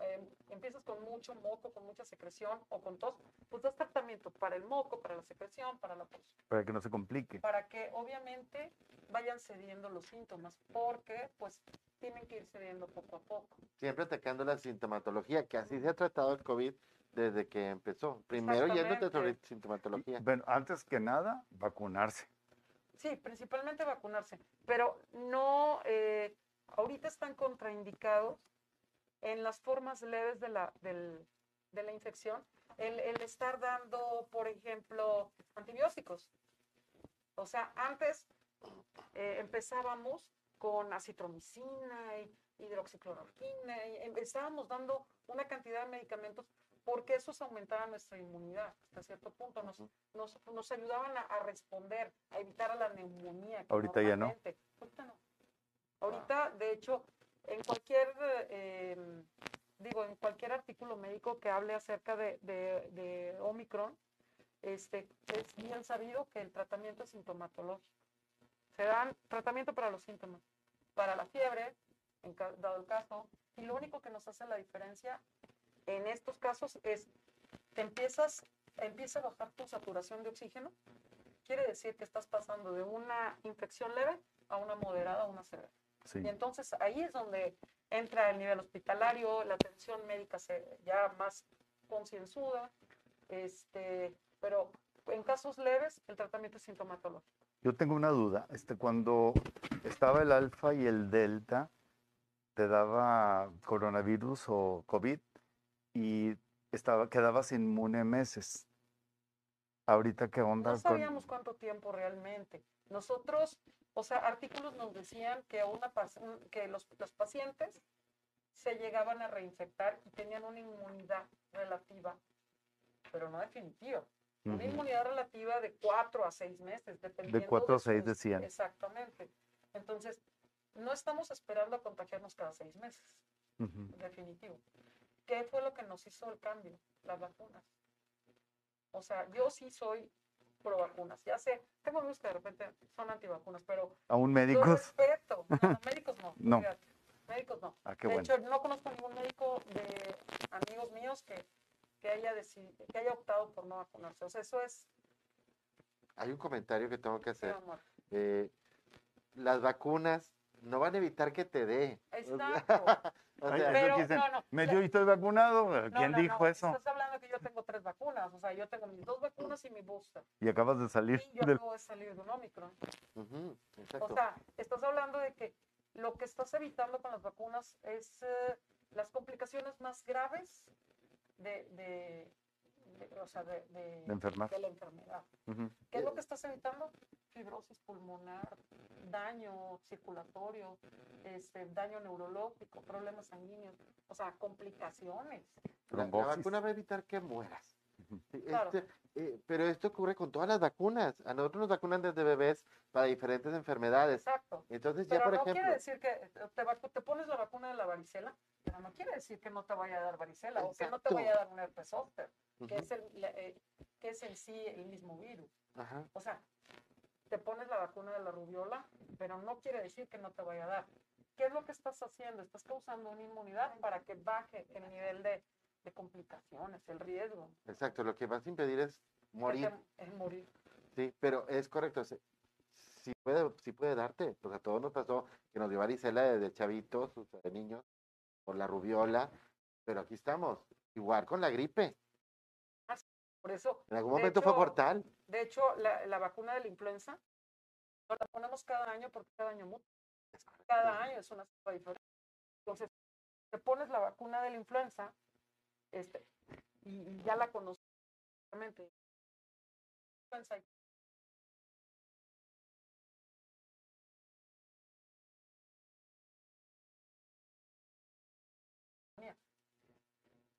eh, empiezas con mucho moco, con mucha secreción o con tos, pues das tratamiento para el moco, para la secreción, para la tos Para que no se complique. para que obviamente vayan cediendo los síntomas, porque pues tienen que ir cediendo poco a poco. Siempre atacando la sintomatología, que así se ha tratado el COVID desde que empezó. Primero yéndote sobre Exactamente. sintomatología. Bueno, antes que nada, vacunarse. Sí, principalmente vacunarse, pero no, eh, ahorita están contraindicados en las formas leves de la, de la infección el, el estar dando, por ejemplo, antibióticos. O sea, antes eh, empezábamos con acitromicina y hidroxicloroquina y em- estábamos dando una cantidad de medicamentos porque esos aumentaban nuestra inmunidad hasta cierto punto, nos, nos, nos ayudaban a, a responder, a evitar a la neumonía. Ahorita ya no. Ahorita no. Ahorita, de hecho, en cualquier, eh, digo, en cualquier artículo médico que hable acerca de, de, de Omicron, este, es bien sabido que el tratamiento es sintomatológico. Se dan tratamiento para los síntomas, para la fiebre, en dado el caso, y lo único que nos hace la diferencia en estos casos es, te empiezas, empieza a bajar tu saturación de oxígeno, quiere decir que estás pasando de una infección leve a una moderada a una severa. Sí. Y entonces ahí es donde entra el nivel hospitalario, la atención médica se, ya más concienzuda, este, pero en casos leves el tratamiento es sintomatológico. Yo tengo una duda. Este, cuando estaba el alfa y el delta, te daba coronavirus o COVID y estaba, quedabas inmune meses. Ahorita, ¿qué onda? No con- sabíamos cuánto tiempo realmente. Nosotros, o sea, artículos nos decían que, una, que los, los pacientes se llegaban a reinfectar y tenían una inmunidad relativa, pero no definitiva. Una inmunidad relativa de cuatro a seis meses, dependiendo. cuatro a de seis sus- decían. Exactamente. Entonces, no estamos esperando a contagiarnos cada seis meses, Ujú. definitivo. ¿Qué fue lo que nos hizo el cambio? Las vacunas. O sea, yo sí soy pro vacunas. Ya sé, tengo amigos que de repente son antivacunas, pero ¿Aún yo médicos? respeto. No, no, médicos no. No. fíjate, Médicos no. Ah, qué de bueno. hecho, no conozco ningún médico de amigos míos que, que, haya deci- que haya optado por no vacunarse. O sea, eso es Hay un comentario que tengo que hacer. muerte. Eh, las vacunas no van a evitar que te dé. O sea, Exacto. o sea, Pero, dicen, no, no, Me dio y estoy vacunado. ¿Quién no, dijo no, eso? Estás hablando que yo tengo tres vacunas, o sea, yo tengo mis dos vacunas y mi booster. Y acabas de salir Y yo del... acabo de salir de un Omicron. O exacto. sea, estás hablando de que lo que estás evitando con las vacunas es eh, las complicaciones más graves de, de, de- o sea, de, de- de enfermar. de la enfermedad. ¿Qué es lo que estás evitando? Fibrosis pulmonar, daño circulatorio, este, daño neurológico, problemas sanguíneos, o sea, complicaciones. La, la vacuna va a evitar que mueras. Sí, Claro. este, eh, pero esto ocurre con todas las vacunas. A nosotros nos vacunan desde bebés para diferentes enfermedades. Exacto. Entonces ya, Pero por no ejemplo, quiere decir que te, vacu- te pones la vacuna de la varicela, pero no quiere decir que no te vaya a dar varicela o que no te Exacto. vaya a dar un herpes zóster, que, ujú, es el, eh, que es en sí el mismo virus. ajá, O sea, te pones la vacuna de la rubiola, pero no quiere decir que no te vaya a dar. ¿Qué es lo que estás haciendo? Estás causando una inmunidad para que baje el nivel de, de complicaciones, el riesgo. Exacto, lo que vas a impedir es morir. Es morir. Sí, pero es correcto. se- Sí puede, sí puede darte. Pues a todos nos pasó que nos dio varicela desde chavitos, o sea, de niños, por la rubiola. Pero aquí estamos, igual con la gripe. Por eso, En algún momento fue mortal. de hecho, la, la vacuna de la influenza nos la ponemos cada año porque cada año muta. Cada año es una cepa diferente. Entonces, te pones la vacuna de la influenza este, y, y ya la conoces.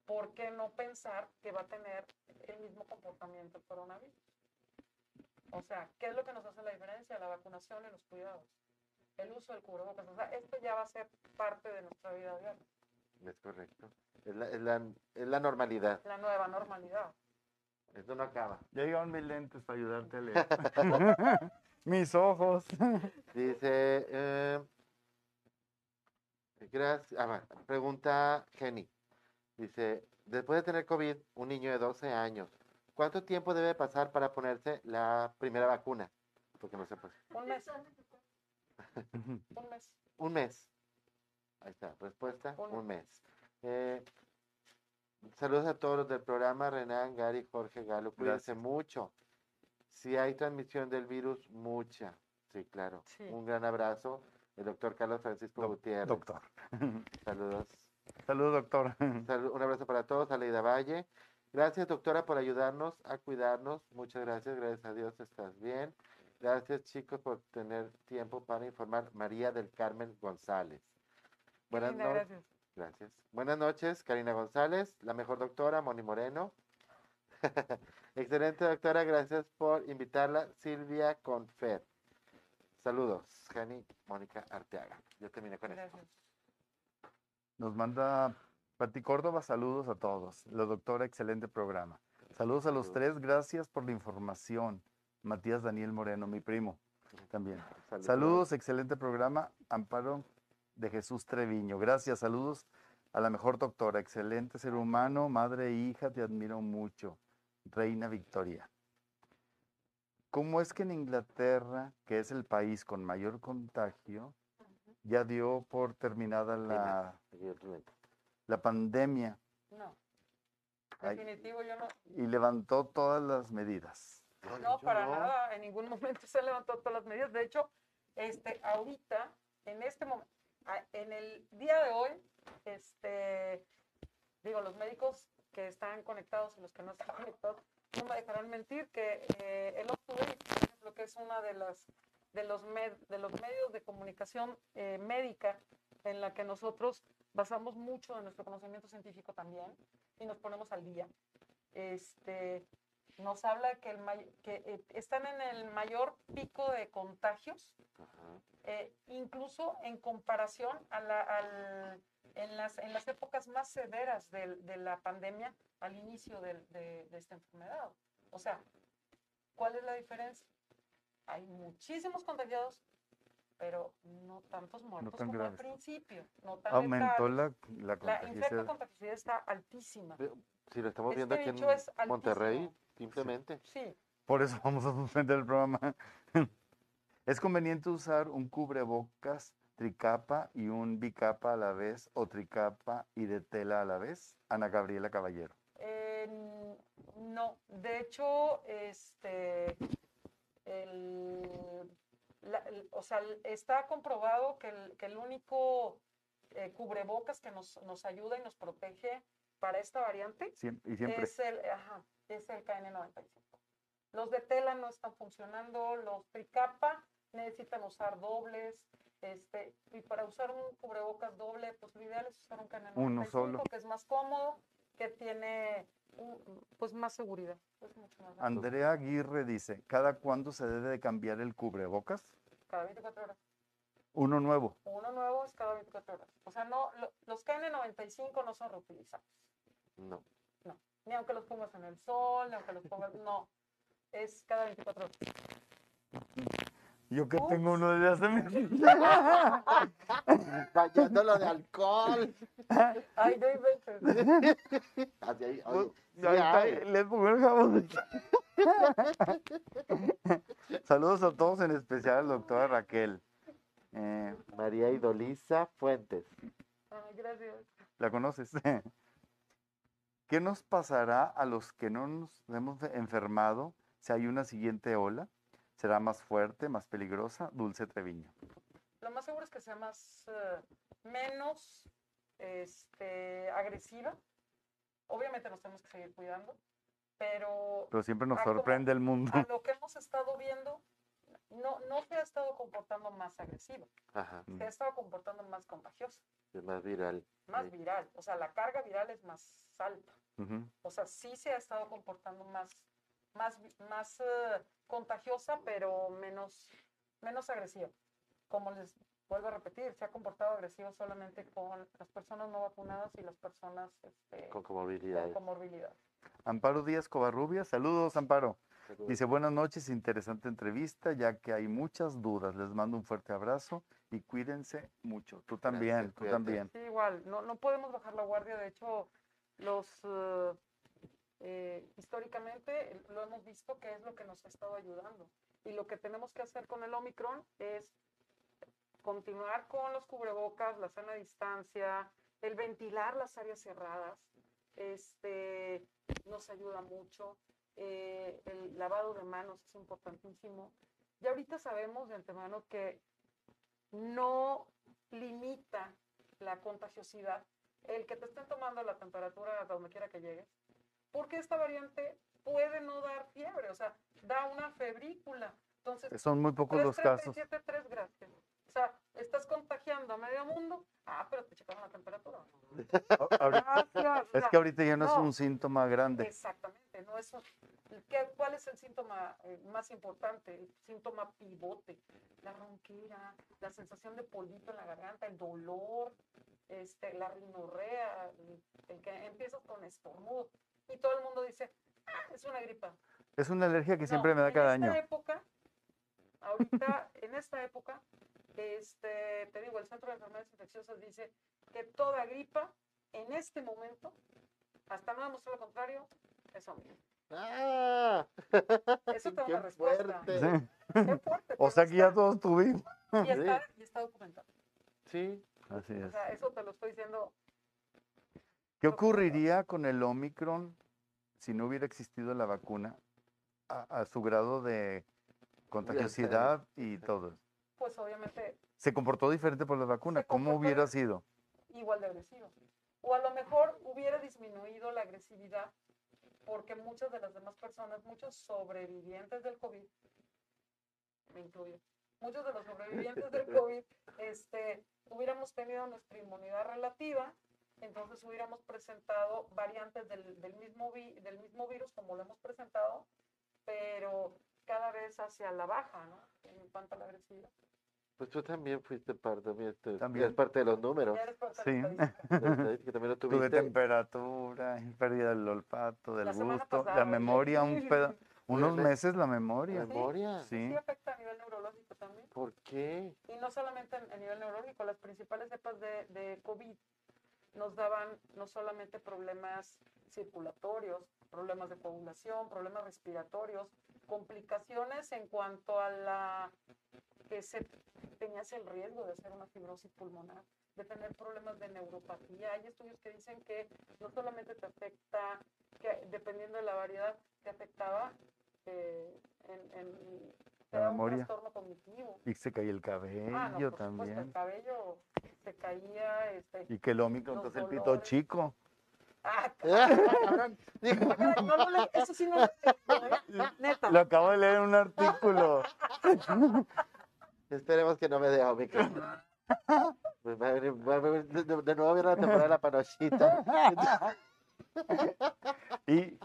¿Por qué no pensar que va a tener el mismo comportamiento el coronavirus? O sea, ¿qué es lo que nos hace la diferencia? La vacunación y los cuidados. El uso del cubrebocas. O sea, esto ya va a ser parte de nuestra vida diaria. Es correcto. Es la, es la, es la normalidad. La nueva normalidad. Esto no acaba. Ya llegaron mis lentes para ayudarte a leer. mis ojos. Dice, eh, gracias. Ah, va, pregunta Jenny. Dice, después de tener COVID, un niño de 12 años, ¿cuánto tiempo debe pasar para ponerse la primera vacuna? Porque no sé, pues, Un mes. Un mes. un mes. Ahí está, respuesta, Un un mes. Eh, saludos a todos los del programa, Renan, Gary, Jorge, Galo, cuídense Gracias. mucho. Si hay transmisión del virus, mucha. Sí, claro. Sí. Un gran abrazo, el doctor Carlos Francisco Doc- Gutiérrez. Doctor. Saludos. Saludos, doctor. Un abrazo para todos, Aleida Valle. Gracias, doctora, por ayudarnos a cuidarnos. Muchas gracias, gracias a Dios, estás bien. Gracias, chicos, por tener tiempo para informar. María del Carmen González. Buenas noches. gracias. Gracias. Buenas noches, Karina González, la mejor doctora, Moni Moreno. Excelente doctora, gracias por invitarla, Silvia Confet. Saludos, Jani Mónica Arteaga. Yo terminé con. Gracias. Nos manda Pati Córdoba, saludos a todos. La doctora, excelente programa. Saludos a los tres, gracias por la información. Matías Daniel Moreno, mi primo, también. Saludos. Saludos, excelente programa. Amparo de Jesús Treviño. Gracias, saludos a la mejor doctora, excelente ser humano, madre e hija, te admiro mucho. Reina Victoria. ¿Cómo es que en Inglaterra, que es el país con mayor contagio. Ya dio por terminada la, la pandemia No. Ay. Definitivo, yo no. y levantó todas las medidas? No, para no. nada. En ningún momento se levantó todas las medidas. De hecho, este, ahorita, en este momento, en el día de hoy, este, digo, los médicos que están conectados y los que no están conectados, no me dejarán mentir que eh, el por ejemplo, que es una de las de los, med- de los medios de comunicación eh, médica en la que nosotros basamos mucho de nuestro conocimiento científico también y nos ponemos al día. Este, nos habla que, el que eh, están en el mayor pico de contagios, eh, incluso en comparación a la, al- en, las, en las épocas más severas del- de, la pandemia al inicio del- de, de esta enfermedad. O sea, ¿cuál es la diferencia? Hay muchísimos contagiados, pero no tantos muertos tan como graves. al principio. No tan Aumentó letales. la, la La contagiosidad. está altísima. Si lo estamos Este viendo aquí bicho es en Monterrey, simplemente. Sí, Por eso vamos a suspender el programa. ¿Es conveniente usar un cubrebocas tricapa y un bicapa a la vez o tricapa y de tela a la vez? Ana Gabriela Caballero. Eh, no, de hecho, este, el, la- el- o sea, está comprobado que el, que el único eh, cubrebocas que nos, nos ayuda y nos protege para esta variante y siempre. es el, ajá, es el KN95. Los de tela no están funcionando, los tricapa necesitan usar dobles, este, y para usar un cubrebocas doble, pues lo ideal es usar un KN95, Uno solo. que es más cómodo, que tiene pues más seguridad. mucho más. Andrea Aguirre dice, ¿cada cuándo se debe de cambiar el cubrebocas? Cada 24 horas. Uno nuevo. Uno nuevo es cada 24 horas. O sea, no, lo- los KN95 no son reutilizables. No. Ni aunque los pongas en el sol, ni aunque los pongas, no. Es cada 24 horas. Yo que Ups. tengo uno desde hace meses. Bañándolo de alcohol. Ay, no inventes. Así ahí, oye, sí Ahorita hay. les pongo el jabón. Saludos a todos, en especial al doctora Raquel. Eh, María Idolisa Fuentes. Ay, gracias. ¿La conoces? ¿Qué nos pasará a los que no nos hemos enfermado si hay una siguiente ola? ¿Será más fuerte, más peligrosa? Dulce Treviño. Lo más seguro es que sea más, eh, menos este, agresiva. Obviamente nos tenemos que seguir cuidando, pero Pero siempre nos como- sorprende el mundo. a lo que hemos estado viendo, no, no se ha estado comportando más agresiva, Ajá, Mm. se ha estado comportando más contagiosa, es más viral. más Sí. viral. O sea, la carga viral es más alta. O sea, sí se ha estado comportando más, más, más eh, contagiosa, pero menos, menos agresiva. Como les vuelvo a repetir, se ha comportado agresivo solamente con las personas no vacunadas y las personas este, Con con comorbilidades. comorbilidad. Amparo Díaz Covarrubias, saludos Amparo. Saludos. Dice, buenas noches, interesante entrevista, ya que hay muchas dudas. Les mando un fuerte abrazo y cuídense mucho. Tú también, Gracias, tú cuídate. también. Sí, igual, no, no podemos bajar la guardia. De hecho, los eh, eh, históricamente lo hemos visto que es lo que nos ha estado ayudando. Y lo que tenemos que hacer con el Omicron es continuar con los cubrebocas, la sana distancia, el ventilar las áreas cerradas, este, nos ayuda mucho. eh, el lavado de manos es importantísimo. Y ahorita sabemos de antemano que no limita la contagiosidad el que te estén tomando la temperatura a donde quiera que llegues, porque esta variante puede no dar fiebre, o sea, da una febrícula. Entonces, Son muy pocos los casos. 337.3, gracias. O sea, estás contagiando a medio mundo, ah, pero te checaron la temperatura. Ahorita- Gracias. Es que ahorita ya no, es un síntoma grande. Exactamente, no es un- ¿qué- ¿Cuál es el síntoma eh, más importante? El síntoma pivote, la ronquera, la sensación de polvito en la garganta, el dolor, este, la rinorrea, el, el que empiezas con estornudo y todo el mundo dice, ah, es una gripa. Es una alergia que No, siempre me da en cada esta año. época, ahorita, en esta época, este, te digo, el Centro de Enfermedades Infecciosas dice que toda gripa, en este momento, hasta no demostrar lo contrario, es Omicron. ¡Ah! Eso te da ¡Qué una respuesta. fuerte! Sí. Qué fuerte, O sea que ya todos tuvimos. y está, y está documentado. Sí, Así O es. sea, eso te lo estoy diciendo. ¿Qué ocurriría con el Omicron si no hubiera existido la vacuna a, a su grado de contagiosidad y todo? Pues obviamente Se comportó diferente por la vacuna. ¿Cómo hubiera sido? igual de agresivo. O a lo mejor hubiera disminuido la agresividad porque muchas de las demás personas, muchos sobrevivientes del COVID, me incluyo, muchos de los sobrevivientes del COVID, este, hubiéramos tenido nuestra inmunidad relativa, entonces hubiéramos presentado variantes del, del mismo, vi- del mismo virus como lo hemos presentado, pero cada vez hacia la baja, ¿no? En cuanto a la agresividad. pues tú también fuiste parte, también, este, También. es parte de los números. Ya eres parte Sí. de la la estadística, también lo Tuve tuviste. temperatura, pérdida del olfato, del La gusto, la pasada, memoria, un sí. peda- unos meses la memoria. Sí. Memoria. Sí. Sí afecta a nivel neurológico también. ¿Por qué? Y no solamente en- a nivel neurológico, las principales cepas de, de COVID nos daban no solamente problemas circulatorios, problemas de coagulación, problemas respiratorios, complicaciones en cuanto a la que se tenías el riesgo de hacer una fibrosis pulmonar, de tener problemas de neuropatía. Hay estudios que dicen que no solamente te afecta, que dependiendo de la variedad, te afectaba eh, en, en- La daba un memoria. trastorno cognitivo. Y se caía el cabello Ah, no, por supuesto, el también. cabello se caía, este... Y que el Omicron entonces el pito chico. Ah, Cabrón. No eso sí no. Neta. Lo acabo de leer en un artículo. Esperemos que no me dé Omicron. Pues de nuevo viene la temporada de la panochita. ¿Y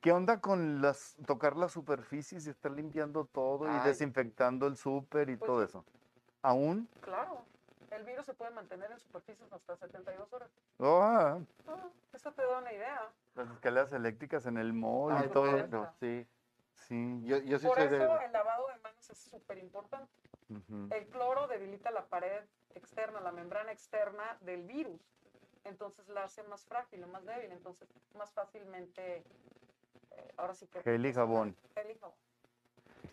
qué onda con las tocar las superficies y estar limpiando todo y Ay. desinfectando el súper y Pues todo sí. eso? ¿Aún? Claro, el virus se puede mantener en superficies hasta 72 horas. Ah, Ah, eso te da una idea. las escaleras eléctricas en el mall Ay, y todo. bueno. bueno, sí. Sí. Yo, yo sí Por eso de... el lavado de manos es súper importante. Ujú. El cloro debilita la pared externa, la membrana externa del virus. Entonces la hace más frágil, o más débil. Entonces más fácilmente, ahora sí que... Gel y jabón. Gel y jabón.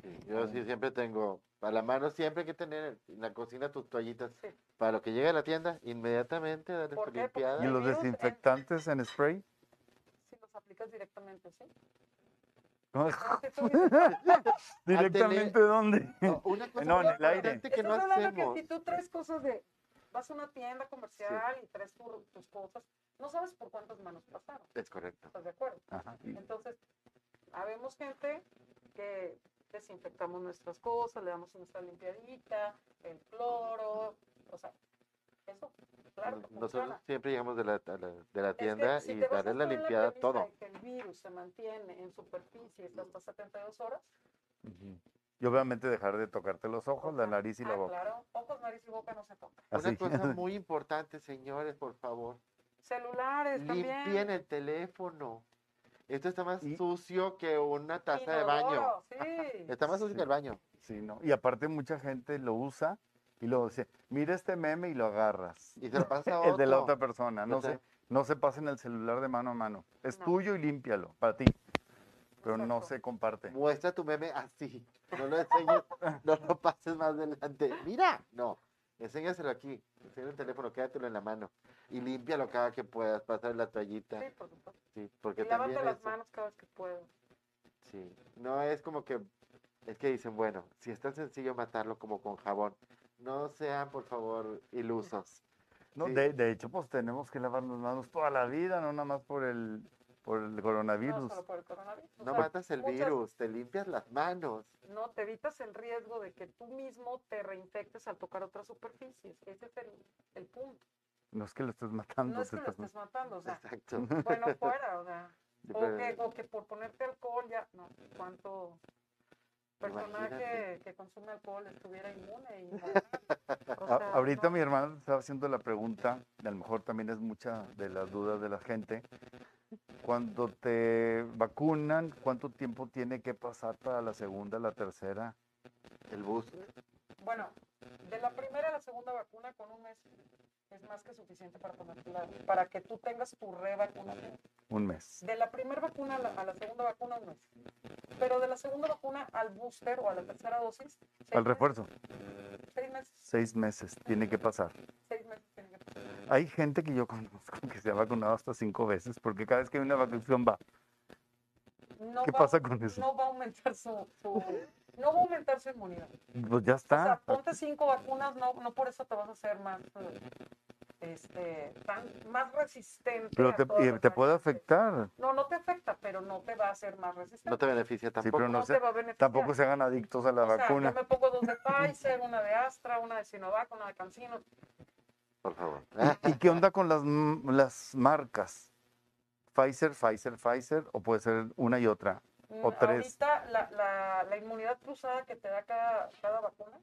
Sí, yo sí siempre tengo, a la mano siempre hay que tener en la cocina tus toallitas. Sí. Para lo que llegue a la tienda, inmediatamente darles ¿Por tu qué? Porque limpiada. ¿Y los en- desinfectantes en spray? Si los aplicas directamente, ¿sí? ¿Directamente dónde? No, una cosa No, en el aire. que no hacemos. que si tú traes cosas de, vas a una tienda comercial y traes tu- tus cosas, no sabes por cuántas manos pasaron, Es correcto. ¿estás de acuerdo? Ajá. Entonces, habemos gente que desinfectamos nuestras cosas, le damos nuestra limpiadita, el cloro, o sea, eso, claro Nosotros funciona. siempre llegamos de la, la- de la Es que tienda si y darles la limpiada premisa todo. que el virus se mantiene en superficie hasta 72 horas. Ujú. Y obviamente dejar de tocarte los ojos, la nariz y la ah, boca. claro, ojos, nariz y boca no se tocan. Así. Una cosa muy importante, señores, por favor. Celulares Limpien también. el teléfono. Esto está más Y- sucio que una taza de baño. Sí. Está más sucio Sí. que el baño. Sí, ¿no? Y aparte mucha gente lo usa y luego dice, mira este meme y lo agarras. Y se lo pasa a El de la otro. otra persona. No se, no se pasen el celular de mano a mano. Es No. tuyo y límpialo, para ti. Pero no se comparte. Muestra tu meme así. No lo enseñes, no lo pases más adelante. Mira, no. Enséñaselo aquí. Enseña el teléfono, quédatelo en la mano. Y límpialo cada que puedas. Pasar la toallita. Sí, por supuesto. Sí, porque Y lávate también las eso- manos cada vez que puedas. Sí, no es como que, es que dicen, bueno, si es tan sencillo matarlo como con jabón, no sean, por favor, ilusos. No, Sí. de, de hecho, pues tenemos que lavar las manos toda la vida, no nada más por el, por el No coronavirus. solo por el coronavirus. o No sea, matas el muchas- virus, te limpias las manos. No, te evitas el riesgo de que tú mismo te reinfectes al tocar otras superficies. Ese es el, el punto. No es que lo estés matando. No es te que lo estás- estés matando, o sea, Exacto. bueno, fuera, o sea, Sí, o que, o que por ponerte alcohol ya, no, cuánto personaje que consume alcohol estuviera inmune. Y no, o A- sea, ahorita no. mi hermano estaba haciendo la pregunta, y a lo mejor también es mucha de las dudas de la gente. Cuando te vacunan, ¿cuánto tiempo tiene que pasar para la segunda, la tercera? El bus. Bueno, de la primera a la segunda vacuna con un mes es más que suficiente para la- para que tú tengas tu revacunación. Un mes. De la primera vacuna a la, a la segunda vacuna un mes. Pero de la segunda vacuna al booster o a la tercera dosis, Al meses, refuerzo, Seis meses, seis meses tiene que pasar. seis meses. Hay gente que yo conozco que se ha vacunado hasta cinco veces porque cada vez que hay una vacunación va. No ¿Qué va- pasa con eso? No va a aumentar su, su- no va a aumentar su inmunidad. Pues ya O sea, está. ponte cinco vacunas, no, no por eso te vas a hacer más, este, tan, más resistente. Pero te, te puede afectar. No, no te afecta, pero no te va a hacer más resistente. No te beneficia tampoco. pero no No se- te va a beneficiar. Tampoco se hagan adictos a la O sea, vacuna. yo me pongo dos de Pfizer, una de Astra, una de Sinovac, una de CanSino. Por favor. ¿Y qué onda con las, las marcas? Pfizer, Pfizer, Pfizer, o puede ser una y otra. O Mm, tres. Ahorita la, la, la inmunidad cruzada que te da cada, cada vacuna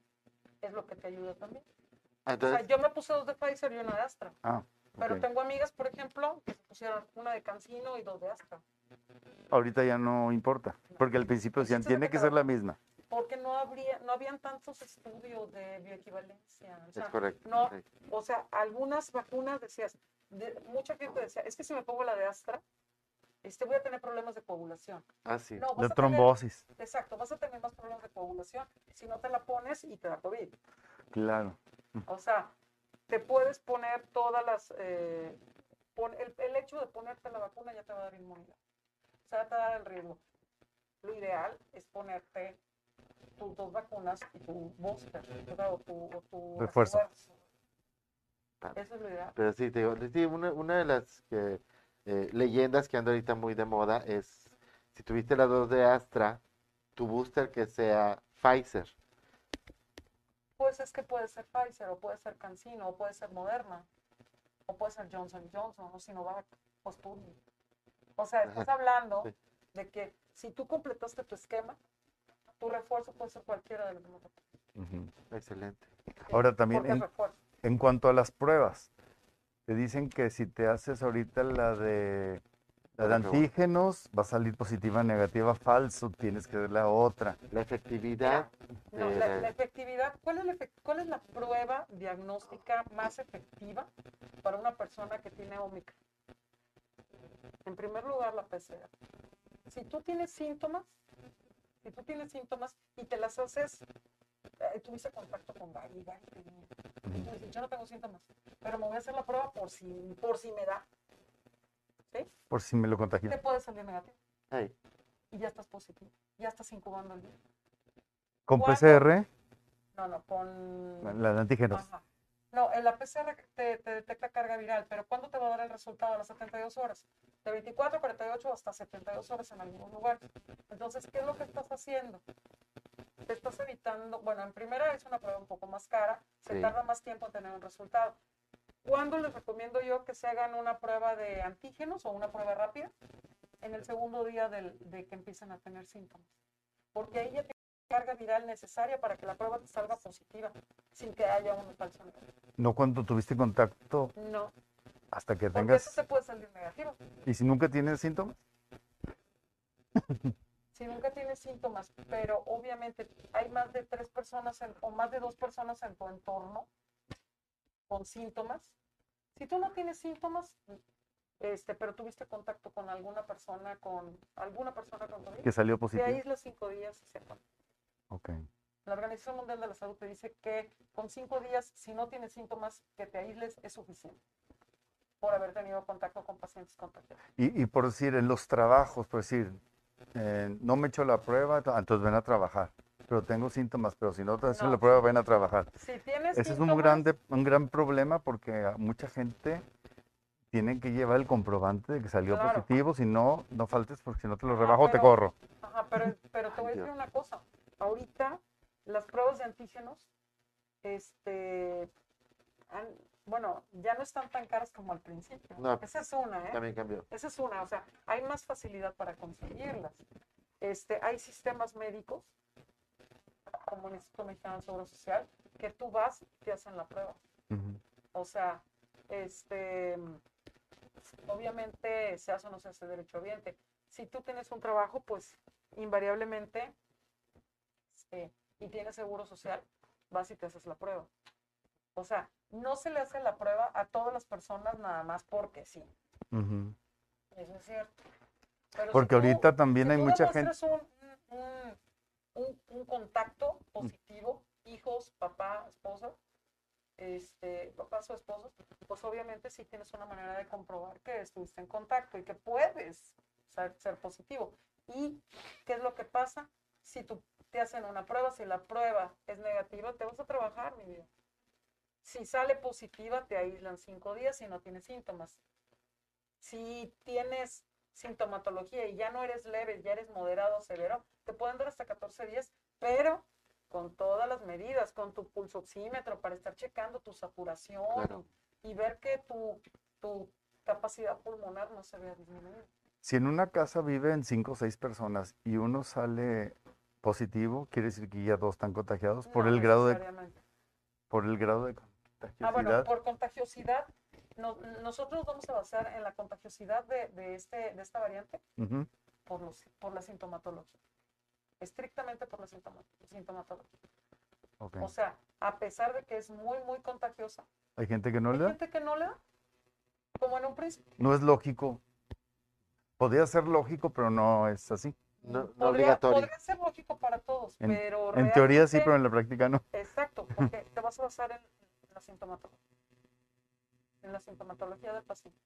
es lo que te ayuda también. O sea, Entonces, yo me puse dos de Pfizer y una de Astra. Ah, Pero tengo amigas, por ejemplo, que se pusieron una de CanSino y dos de Astra. Ahorita ya no importa, porque al principio decían, chiste es de tiene que ser la misma. Porque no habría, no habían tantos estudios de bioequivalencia. O sea, es correcto. no, sí. o sea, algunas vacunas decías, de- mucha gente decía, es que si me pongo la de Astra, este, voy a tener problemas de coagulación. Ah, sí. No, De tener- trombosis, exacto, vas a tener más problemas de coagulación si no te la pones y te da COVID. claro. O sea, te puedes poner todas las... eh, pon- el, el hecho de ponerte la vacuna ya te va a dar inmunidad. O sea, ya te va a dar el riesgo. Lo ideal es ponerte tus dos vacunas y tu booster, o tu, o tu Refuerzo. Eso es lo ideal. Pero sí, te digo, sí, una, una de las que, eh, leyendas que anda ahorita muy de moda es, si tuviste las dos de Astra, tu booster que sea Pfizer. Pues es que puede ser Pfizer, o puede ser CanSino, o puede ser Moderna, o puede ser Johnson Johnson, o Sinovac, o Sputnik. O sea, estás hablando Sí. de que si tú completaste tu esquema, tu refuerzo puede ser cualquiera de los demás. Ujú. Excelente. Ahora también, en, en cuanto a las pruebas, te dicen que si te haces ahorita la de La de antígenos va a salir positiva, negativa, falso, tienes que ver la otra. La efectividad. No, de la, la- efectividad, ¿cuál es la, ¿cuál es la prueba diagnóstica más efectiva para una persona que tiene Omicron? En primer lugar, la PCR. Si tú tienes síntomas, si tú tienes síntomas y te las haces, eh, tuviste contacto con Gary, y Gary tenía, y tú dices, yo no tengo síntomas, pero me voy a hacer la prueba por si, por si me da, Por si me lo te contagié. puede salir negativo Ay, y ya estás positivo, ya estás incubando el virus. Con ¿Cuándo? PCR, No, no, con... la de antígenos. Ajá. No, en la PCR te, te detecta carga viral, pero ¿cuándo te va a dar el resultado? A las 72 horas. De 24, 48 hasta 72 horas en algunos lugares. Entonces, ¿qué es lo que estás haciendo? Te estás evitando, bueno, en primera es una prueba un poco más cara, se Sí. tarda más tiempo en tener un resultado. ¿Cuándo les recomiendo yo que se hagan una prueba de antígenos o una prueba rápida? En el segundo día del- de que empiecen a tener síntomas. Porque ahí ya carga viral necesaria para que la prueba te salga positiva, sin que haya un falso. No cuando tuviste contacto No, hasta que porque eso tengas. te puede salir negativo. Y si nunca tienes síntomas, Si nunca tienes síntomas, pero obviamente hay más de tres personas en- o más de dos personas en tu entorno con síntomas. Si tú no tienes síntomas, este, pero tuviste contacto con alguna persona con alguna persona con COVID, que salió te positivo. aíslas cinco días y se acabó. Ok. La Organización Mundial de la Salud te dice que con cinco días, si no tienes síntomas, que te aísles es suficiente por haber tenido contacto con pacientes contagiados. Y, y por decir, en los trabajos, por decir, eh, no me he hecho la prueba, entonces ven a trabajar. Pero tengo síntomas, pero si no te hacen No. la prueba, ven a trabajar. Si tienes Ese es un, grande, un gran problema porque a mucha gente tiene que llevar el comprobante de que salió Claro. positivo, si no, no faltes porque si no te lo Ajá, rebajo, te pero- corro. Ajá, pero, pero te voy a decir una cosa. Ahorita las pruebas de antígenos, este, han- bueno, ya no están tan caras como al principio. No. Esa es una, ¿eh? también cambió. Esa es una, o sea, hay más facilidad para conseguirlas. Este, hay sistemas médicos, como el Instituto Mexicano del Seguro Social, que tú vas y te hacen la prueba. O sea, este, obviamente se hace o no se hace derechohabiente. Si tú tienes un trabajo, pues invariablemente, este, y tienes seguro social, vas y te haces la prueba. O sea, no se le hace la prueba a todas las personas nada más porque sí. Eso es cierto. Pero si Porque tú- ahorita también si hay mucha gente. Un, un- un- un contacto positivo, hijos, papá, esposa, este, papás o esposos, pues obviamente sí tienes una manera de comprobar que estuviste en contacto y que puedes ser, ser positivo. ¿Y qué es lo que pasa? Si tú te hacen una prueba, si la prueba es negativa, te vas a trabajar, mi vida. Si sale positiva, te aíslan cinco días y no tienes síntomas. Si tienes sintomatología y ya no eres leve, ya eres moderado o severo, te pueden dar hasta 14 días, pero con todas las medidas, con tu pulso oxímetro para estar checando tu saturación Claro. y ver que tu, tu capacidad pulmonar no se vea disminuida. Si en una casa viven cinco o seis personas y uno sale positivo, quiere decir que ya dos están contagiados por No el grado de por el grado de Ah, bueno, por contagiosidad, no- nosotros vamos a basar en la contagiosidad de, de este, de esta variante por, los, por la sintomatología. Estrictamente por la sintoma- sintomatología. O sea, a pesar de que es muy, muy contagiosa, Hay gente que no hay le da. gente que no le da, como en un principio. No es lógico. Podría ser lógico, pero no es así. No, no podría, obligatorio. podría ser lógico para todos, En- pero En teoría sí, realmente- pero en la práctica no. Exacto, porque te vas a basar en, sintomatología. En la sintomatología del paciente.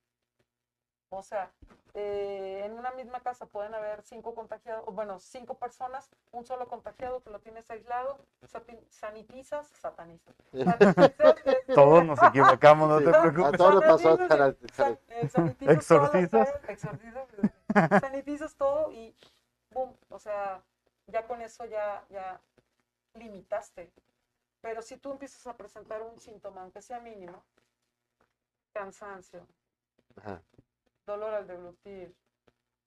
O sea, eh, en una misma casa pueden haber cinco contagiados, o bueno, cinco personas, un solo contagiado que lo tienes aislado, sanitizas, satanizas. Todos nos equivocamos, no Sí. te A preocupes. todos nos pasó Sanitizas, sana- san- eh, sanitizas las Exorcizas. este, sanitizas todo y boom, o sea, ya con eso ya, ya limitaste. Pero si tú empiezas a presentar un síntoma, aunque sea mínimo, cansancio, Ajá. dolor al deglutir,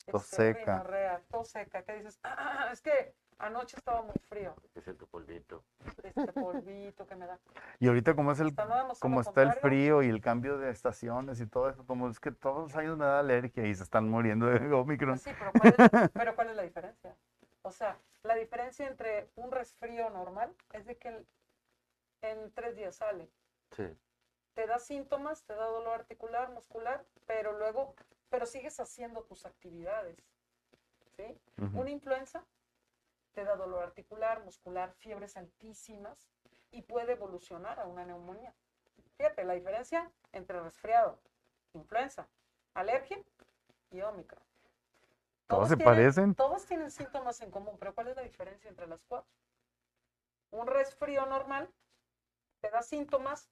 Tos este, seca. rinorrea, tos seca, que dices, "Ah, es que Anoche estaba muy frío. Es el polvito. Este polvito que me da. Y ahorita como es el, como está el frío y el cambio de estaciones y todo eso, como es que todos los años me da alergia y se están muriendo de Omicron. Pues sí, pero ¿cuál, es, pero ¿cuál es la diferencia? O sea, la diferencia entre un resfrío normal es de que el- en tres días sale. Sí. Te da síntomas, te da dolor articular, muscular, pero luego, pero sigues haciendo tus actividades. ¿Sí? Una influenza te da dolor articular, muscular, fiebres altísimas y puede evolucionar a una neumonía. Fíjate la diferencia entre resfriado, influenza, alergia y ómicron. Todos se tienen- parecen. Todos tienen síntomas en común, pero ¿cuál es la diferencia entre las cuatro? Un resfrío normal te da síntomas,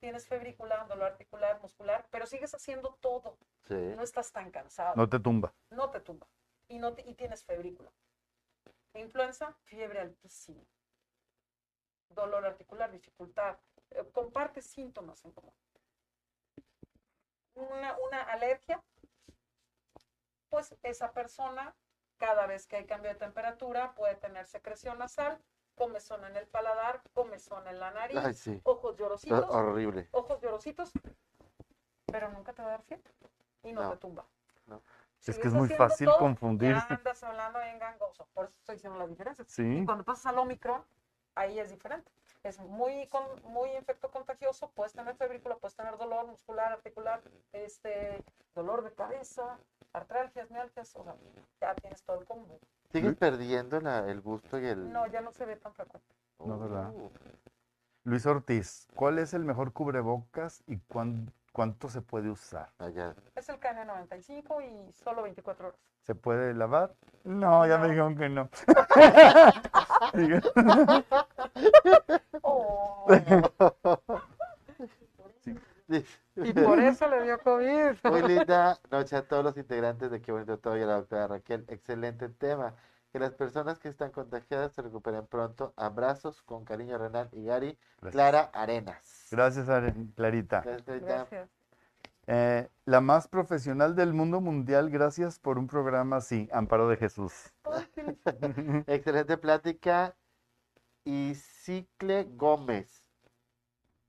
tienes febrícula, dolor articular, muscular, pero sigues haciendo todo. Sí. No estás tan cansado No te tumba. no te tumba y, no te- y tienes febrícula. Influenza, fiebre altísima. Dolor articular, dificultad. eh, comparte síntomas en común. Una, una alergia, pues esa persona, cada vez que hay cambio de temperatura, puede tener secreción nasal, comezón en el paladar, comezón en la nariz, Ay, sí. ojos llorositos, horrible. ojos llorositos, pero nunca te va a dar fiebre y no, No, te tumba. no. Es que es muy fácil todo. Ya andas hablando bien gangoso, por eso estoy diciendo la diferencia. Sí. Y cuando pasas al Omicron, ahí es diferente. Es muy, con- muy infecto contagioso, puedes tener febrícula, puedes tener dolor muscular, articular, este, dolor de cabeza, artralgias, mialgias, o sea, ya tienes todo el combo. ¿Sigues perdiendo la- el gusto y el...? No, ya no se ve tan frecuente. No, ¿verdad? Uh, Luis Ortiz, ¿cuál es el mejor cubrebocas y cuán- cuánto se puede usar? allá. Es el KN95 y solo 24 horas. ¿Se puede lavar? No, ya me No. dijeron que no. Oh, Sí. y por eso le dio COVID. Muy linda noche a todos los integrantes de Qué Bonito Todo y a la doctora Raquel. Excelente tema. Que las personas que están contagiadas se recuperen pronto. Abrazos con cariño, Renan y Gary. Gracias. Clara Arenas. Gracias, Clarita. Gracias, Clarita. Gracias. Eh, la más profesional del mundo mundial, gracias por un programa así, Amparo de Jesús. Excelente plática. Y Cicle Gómez.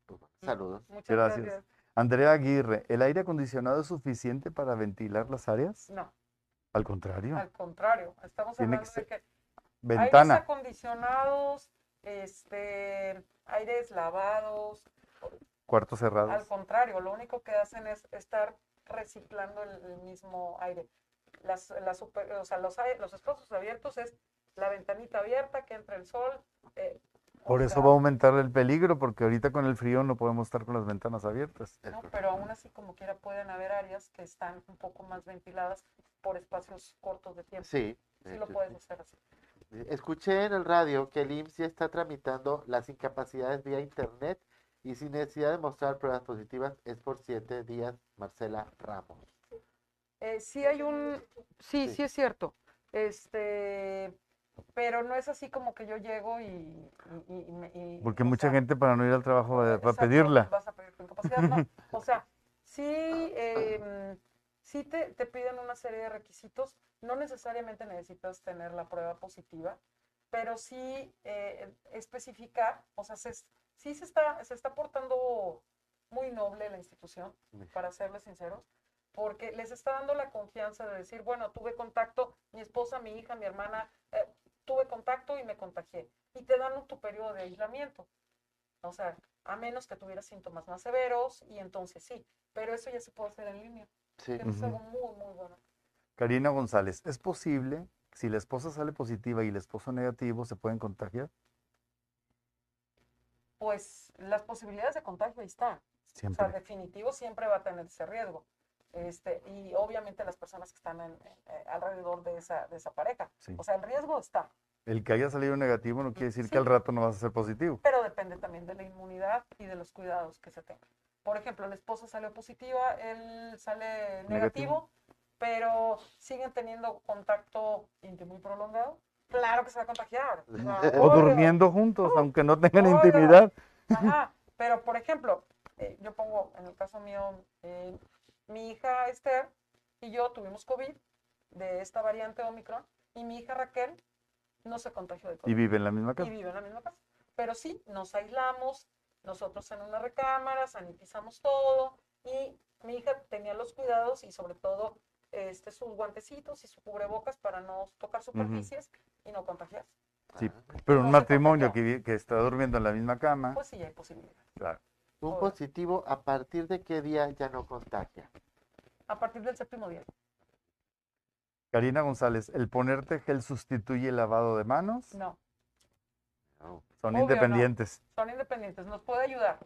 Pues, Saludos. Muchas Gracias. gracias. Andrea Aguirre, ¿el aire acondicionado es suficiente para ventilar las áreas? No, Al contrario, al contrario, estamos Tiene hablando que de que aires ventana. acondicionados, este, aires lavados, Cuartos al cerrados. contrario, lo único que hacen es estar reciclando el, el mismo aire. Las, las super- o sea, los, los espacios abiertos es la ventanita abierta, que entre el sol. eh, o Por eso sea, va a aumentar el peligro, porque ahorita con el frío no podemos estar con las ventanas abiertas. ¿no? Pero aún así, como quiera, pueden haber áreas que están un poco más ventiladas por espacios cortos de tiempo. Sí. Sí lo puedes hacer así. Escuché en el radio que el IMSS ya está tramitando las incapacidades vía internet y sin necesidad de mostrar pruebas positivas es por siete días, Marcela Ramos. Eh, sí hay un, sí, Sí. sí es cierto, este, pero no es así como que yo llego y, y- Porque mucha sea, gente para no ir al trabajo va va a pedirla. Vas a pedir tu incapacidad, no. O sea, sí, em, sí te, te piden una serie de requisitos, no necesariamente necesitas tener la prueba positiva, pero sí eh, especificar, o sea, se, sí se está, se está portando muy noble la institución, para serles sinceros, porque les está dando la confianza de decir, bueno, tuve contacto, mi esposa, mi hija, mi hermana, eh, tuve contacto y me contagié. Y te dan un, tu periodo de aislamiento. O sea, a menos que tuvieras síntomas más severos y entonces sí, pero eso ya se puede hacer en línea. Sí. Es algo muy, muy bueno. Karina González, ¿es posible si la esposa sale positiva y el esposo negativo se pueden contagiar? Pues las posibilidades de contagio ahí están. O sea, definitivo siempre va a tener ese riesgo. Este, y obviamente las personas que están en- en- eh, alrededor de esa, de esa pareja. Sí. O sea, el riesgo está, El que haya salido negativo no quiere decir Sí. que al rato no vas a ser positivo. pero depende también de la inmunidad y de los cuidados que se tengan. Por ejemplo, la esposa salió positiva, él sale negativo, Negativo. pero siguen teniendo contacto íntimo y prolongado. Claro que se va a contagiar. O sea, O obvio. durmiendo juntos, aunque no tengan intimidad. Ajá, pero por ejemplo, eh, yo pongo, en el caso mío, eh, mi hija Esther y yo tuvimos COVID de esta variante Omicron y mi hija Raquel no se contagió de Y COVID. vive en la misma Y casa. vive en la misma casa. Pero sí, nos aislamos, nosotros en una recámara, sanitizamos todo y mi hija tenía los cuidados y sobre todo este, sus guantecitos y su cubrebocas para no tocar superficies y no contagiarse. Sí, Ah, Pero no un matrimonio que está durmiendo en la misma cama, Pues sí, hay posibilidad. claro. Un positivo, ¿a partir de qué día ya no contagia? A partir del séptimo día. Karina González, ¿el ponerte gel sustituye el lavado de manos? No, No. Son Obvio no. independientes, son independientes, nos puede ayudar,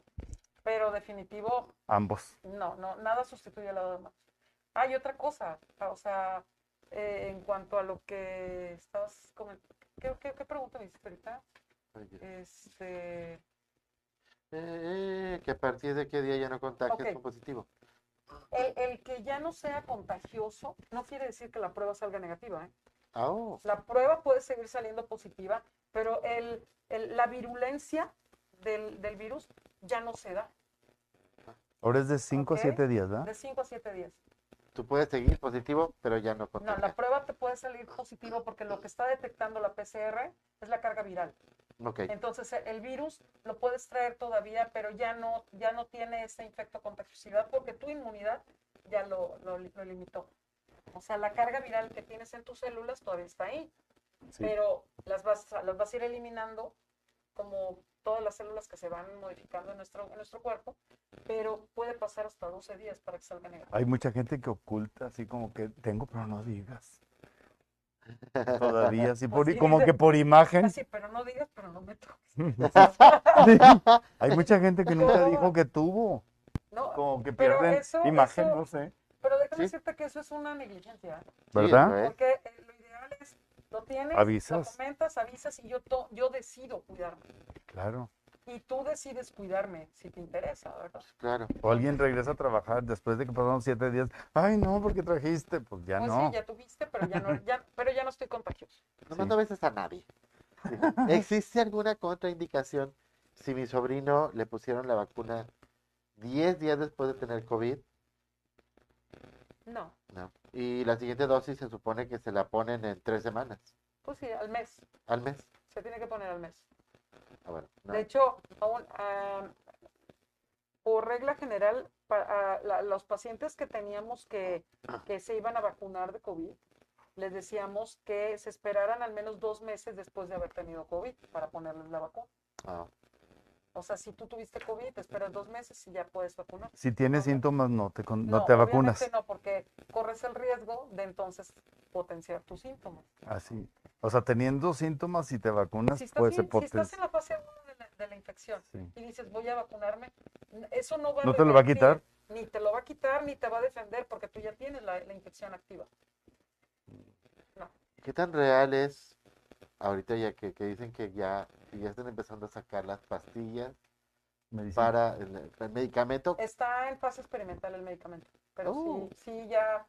pero definitivo, ambos. no, no, nada sustituye al lado de manos. Hay otra cosa, o sea, eh, en cuanto a lo que estabas comentando, ¿qué, qué, qué pregunta me hiciste ahorita? Oye, Este, eh, que a partir de qué día ya no contagia es Ok. un positivo. el, el que ya no sea contagioso no quiere decir que la prueba salga negativa, ¿eh? Ah, oh, La prueba puede seguir saliendo positiva, pero el, el- la virulencia del, del virus ya no se da, Ahora es de 5 Ok. a 7 días, ¿verdad? de 5 a 7 días. tú puedes seguir positivo, pero ya no No, contagia. la prueba te puede salir positivo porque lo que está detectando la PCR es la carga viral. Entonces e- el virus lo puedes traer todavía, pero ya no, ya no tiene esa infecto contagiosidad porque tu inmunidad ya lo, lo, li- lo limitó. O sea, la carga viral que tienes en tus células todavía está ahí, Sí. pero las vas, a- las vas a ir eliminando como todas las células que se van modificando en nuestro, en nuestro cuerpo, pero puede pasar hasta 12 días para que salga negativo. Hay mucha gente que oculta, así como que tengo, pero no digas. Todavía, así por, Pues sí, como dice- que por imagen. Así, pero no digas, pero no me toques. Sí. Hay mucha gente que nunca dijo que tuvo. No, Como que Pero pierden eso- imagen, eso- no sé. pero déjame Sí. decirte que eso es una negligencia. ¿Verdad? Porque eh, lo ideal es, lo tienes, Avisas. lo comentas, avisas y yo, to- yo decido cuidarme. Claro. Y tú decides cuidarme si te interesa, ¿verdad? Claro. O alguien regresa a trabajar después de que pasaron siete días. Ay, no, porque trajiste. Pues ya Pues no. sí, ya tuviste, pero ya no, ya, pero ya no estoy contagioso. No Sí. mando veces a nadie. ¿Existe alguna contraindicación si mi sobrino le pusieron la vacuna 10 días después de tener COVID? No, No. Y la siguiente dosis se supone que se la ponen en tres semanas, pues sí, al mes. al mes. Se tiene que poner al mes. Ah, bueno, no. De hecho, aún, ah, por regla general, pa- ah, la- los pacientes que teníamos que, que se iban a vacunar de COVID, les decíamos que se esperaran al menos dos meses después de haber tenido COVID para ponerles la vacuna. Ah, O sea, si tú tuviste COVID, te esperas dos meses y ya puedes vacunar. Si tienes síntomas, no te, con- no te vacunas. no, porque corres el riesgo de entonces potenciar tus síntomas. Así. O sea, teniendo síntomas, si te vacunas, Si estás, puede ser bien- si estás en la fase 1 de la, de la infección Sí. y dices voy a vacunarme, eso no va a ¿No te lo va a quitar? Ni te lo va a quitar, ni te va a defender porque tú ya tienes la, la infección activa. ¿Qué tan real es ahorita ya que, que dicen que ya, que ya están empezando a sacar las pastillas Medicina. para el, el medicamento? Está en fase experimental el medicamento, pero Oh. sí, sí ya,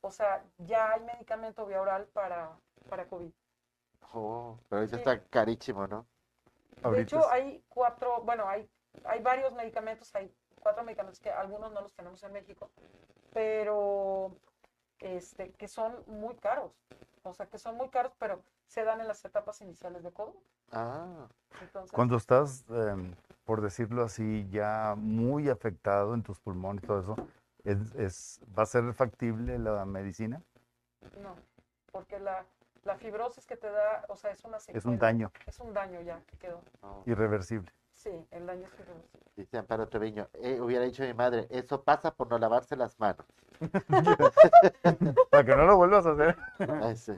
o sea, ya hay medicamento vía oral para, para COVID. Oh, pero ahorita Sí. está carísimo, ¿no? De Ahorita hecho, es- hay cuatro, bueno, hay, hay varios medicamentos, hay cuatro medicamentos que algunos no los tenemos en México, pero este, que son muy caros. O sea, que son muy caros, pero se dan en las etapas iniciales de COVID. Ah, Entonces, Cuando estás, em, por decirlo así, ya muy afectado en tus pulmones y todo eso, es, es- ¿va a ser factible la medicina? no, porque la, la fibrosis que te da, o sea, es una Es un daño Es un daño ya que quedó. no. irreversible. Sí, el daño es irreversible. Dice Amparo Treviño, eh, hubiera dicho mi madre, eso pasa por no lavarse las manos. Para que no lo vuelvas a hacer. Ay, sí.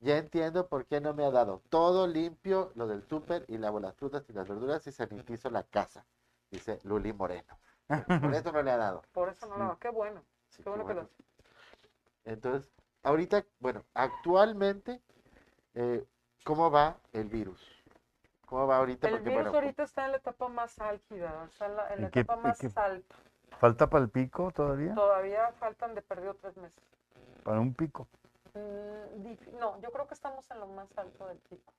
Ya entiendo por qué no me ha dado. Todo limpio, lo del súper, y lavo las frutas y las verduras y sanitizo la casa. Dice Luli Moreno. Por eso no le ha dado. Por eso no Sí. lo Qué bueno. Sí, Qué bueno que lo bueno. Entonces, ahorita, bueno, actualmente, eh, ¿cómo va el virus? ¿Cómo va ahorita? El Porque, virus bueno, ahorita está en la etapa más álgida, está en la, en la ¿Y qué- etapa más qué- alta. ¿Falta para el pico todavía? Todavía faltan de perdido tres meses. Para un pico. Mm, no, yo creo que estamos en lo más alto del pico.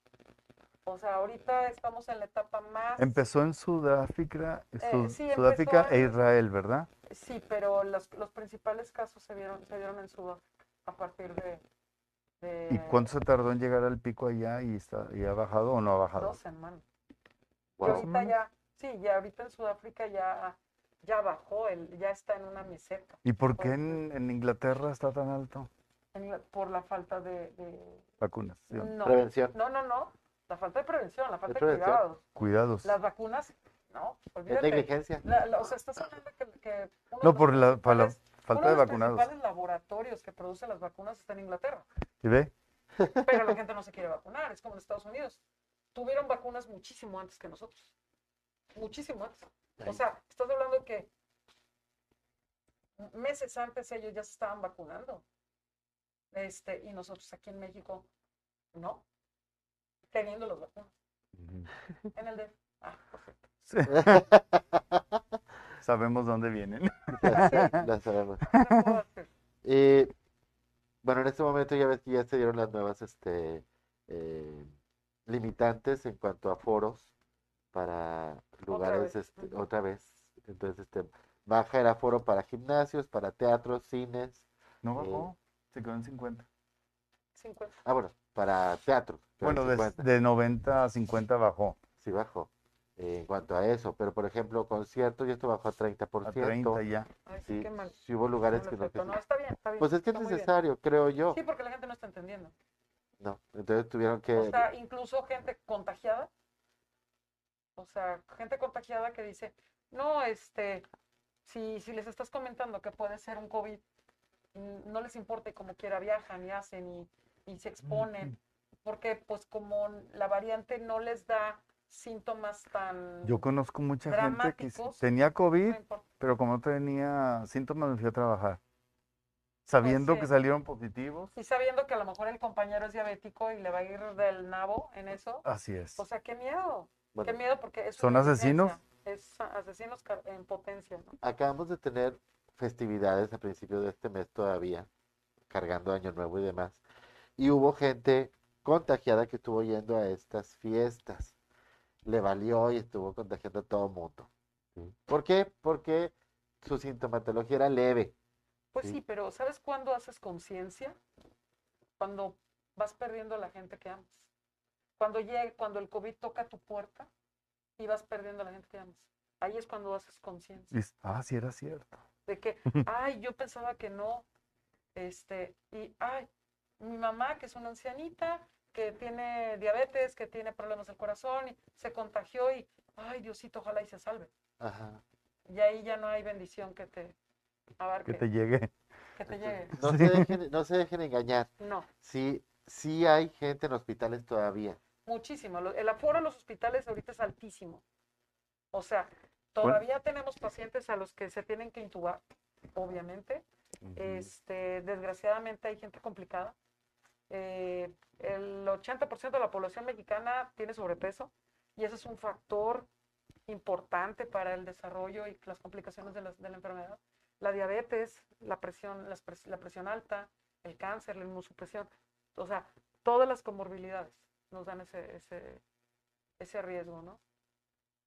O sea, ahorita estamos en la etapa más... Empezó en Sudáfrica, Sud- Eh, sí, Sudáfrica e Israel, ¿verdad? Sí, pero los, los principales casos se vieron, se vieron en Sudáfrica a partir de, ¿Y cuánto se tardó en llegar al pico allá y, está, y ha bajado o no ha bajado? Dos semanas. Y Wow. ahorita ya, sí, ya ahorita en Sudáfrica ya, ya bajó, el, ya está en una meseta. ¿Y por qué en, en Inglaterra está tan alto? la- por la falta de, de- Vacunas. no, Prevención. no, no, no, la falta de prevención, la falta de cuidados. Cuidados. Las vacunas, no, Es olvídate. negligencia. La- la- o sea, estás hablando que, No, por la, principales- falta uno de los vacunados. principales laboratorios que producen las vacunas está en Inglaterra, ¿Y ve? pero la gente no se quiere vacunar, es como en Estados Unidos. Tuvieron vacunas muchísimo antes que nosotros, muchísimo antes. O sea, estás hablando de que meses antes ellos ya se estaban vacunando. Este, y nosotros aquí en México, no, teniendo las vacunas. En el de, ah, perfecto. Sí. Sabemos dónde vienen. La sabemos. Eh, bueno, en este momento ya ves que ya se dieron las nuevas este, eh, limitantes en cuanto a foros para lugares vez, este, otra vez. Entonces, este, baja el aforo para gimnasios, para teatros, cines. No Eh, bajó, se quedó en 50. 50. Ah, bueno, para teatros. pero Bueno, de, 50. de 90 a 50 bajó. Sí bajó. Eh, en cuanto a eso, pero por ejemplo, conciertos, y esto bajó a 30%. A 30 ya. Ay, sí, qué mal. sí hubo lugares No, que no. No, está bien, está bien. Pues es que es está necesario, creo yo. Sí, porque la gente no está entendiendo. No, entonces tuvieron que... O sea, incluso gente contagiada. O sea, gente contagiada que dice, no, este, si, si les estás comentando que puede ser un COVID, mm, no les importa y como quiera viajan y hacen y, y se exponen. Porque pues como la variante no les da síntomas tan... Yo conozco mucha gente que tenía COVID, no pero como no tenía síntomas, me fui a trabajar. Sabiendo sí. que salieron positivos. Y sabiendo que a lo mejor el compañero es diabético y le va a ir del nabo en eso. Así es. O sea, qué miedo. Bueno, Qué miedo porque es ¿Son asesinos? Es asesinos en potencia, ¿no? acabamos de tener festividades a principios de este mes todavía, cargando Año Nuevo y demás, y hubo gente contagiada que estuvo yendo a estas fiestas. Le valió y estuvo contagiando a todo mundo. ¿sí? ¿Por qué? Porque su sintomatología era leve. Pues Sí. sí, pero ¿sabes cuándo haces conciencia? Cuando vas perdiendo a la gente que amas. Cuando llega, cuando el COVID toca tu puerta y vas perdiendo a la gente que amas. Ahí es cuando haces conciencia. Ah, sí era cierto. De que, ay, yo pensaba que no. Este, y ay, mi mamá, que es una ancianita, que tiene diabetes, que tiene problemas del corazón, y se contagió y, ay, Diosito, ojalá y se salve. Ajá. Y ahí ya no hay bendición que te abarque, Que te llegue. que te llegue. No Sí. se dejen, no se dejen engañar. No, Sí, sí hay gente en hospitales todavía. muchísimo. El aforo en los hospitales ahorita es altísimo. O sea, todavía tenemos pacientes a los que se tienen que intubar, obviamente. Este, desgraciadamente hay gente complicada. Eh, el 80% de la población mexicana tiene sobrepeso y ese es un factor importante para el desarrollo y las complicaciones de, las- de la enfermedad. La diabetes, la presión, las pres- la presión alta, el cáncer, la inmunosupresión, o sea, todas las comorbilidades nos dan ese, ese, ese riesgo, ¿no?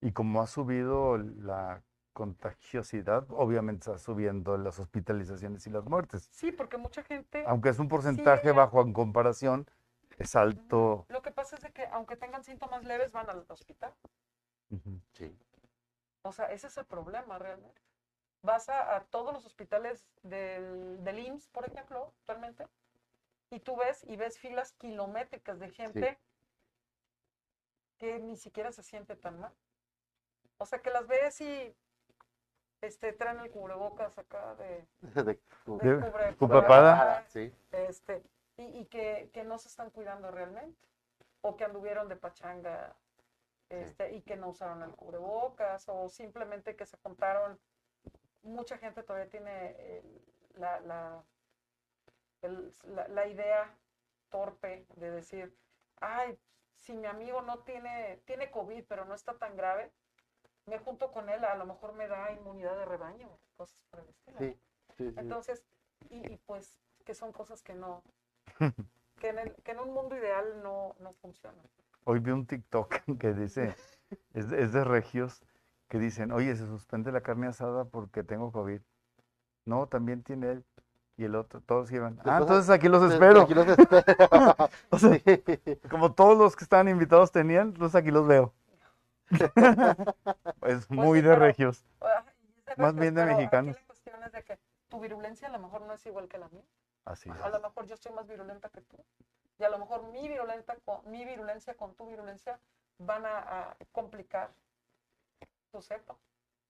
Y como ha subido la contagiosidad, obviamente está subiendo las hospitalizaciones y las muertes. Sí, porque mucha gente, Aunque es un porcentaje bajo en comparación, es alto. lo que pasa es de que aunque tengan síntomas leves van al hospital. Sí. O sea, ese es el problema realmente. Vas a, a todos los hospitales del, del IMSS, por ejemplo, actualmente, y tú ves y ves filas kilométricas de gente que ni siquiera se siente tan mal. O sea, que las ves y este, traen el cubrebocas acá de, De- de De- cubre- tu papada. cubreboca, Sí. este, y, y que, que no se están cuidando realmente, o que anduvieron de pachanga este, y que no usaron el cubrebocas, o simplemente que se contaron, mucha gente todavía tiene el- la, la, el- la- la idea torpe de decir, ay, si mi amigo no tiene, tiene COVID, pero no está tan grave, me junto con él, a lo mejor me da inmunidad de rebaño, cosas por el estilo. Sí, sí, sí. Entonces, y, y pues que son cosas que no, que en, el- que en un mundo ideal no, no funcionan. Hoy vi un TikTok que dice, es de, es de regios, que dicen, oye, se suspende la carne asada porque tengo COVID. No, también tiene él. Y el otro, todos iban. Ah, entonces aquí los espero. Aquí los espero. O sea, Sí. como todos los que estaban invitados tenían, entonces aquí los veo. Es muy sí, de pero- regios. Más bien de mexicanos. la cuestión es de que tu virulencia a lo mejor no es igual que la mía. Así es. A lo mejor yo estoy más virulenta que tú. Y a lo mejor mi, virulenta con, mi virulencia con tu virulencia van a, a complicar tu cepa.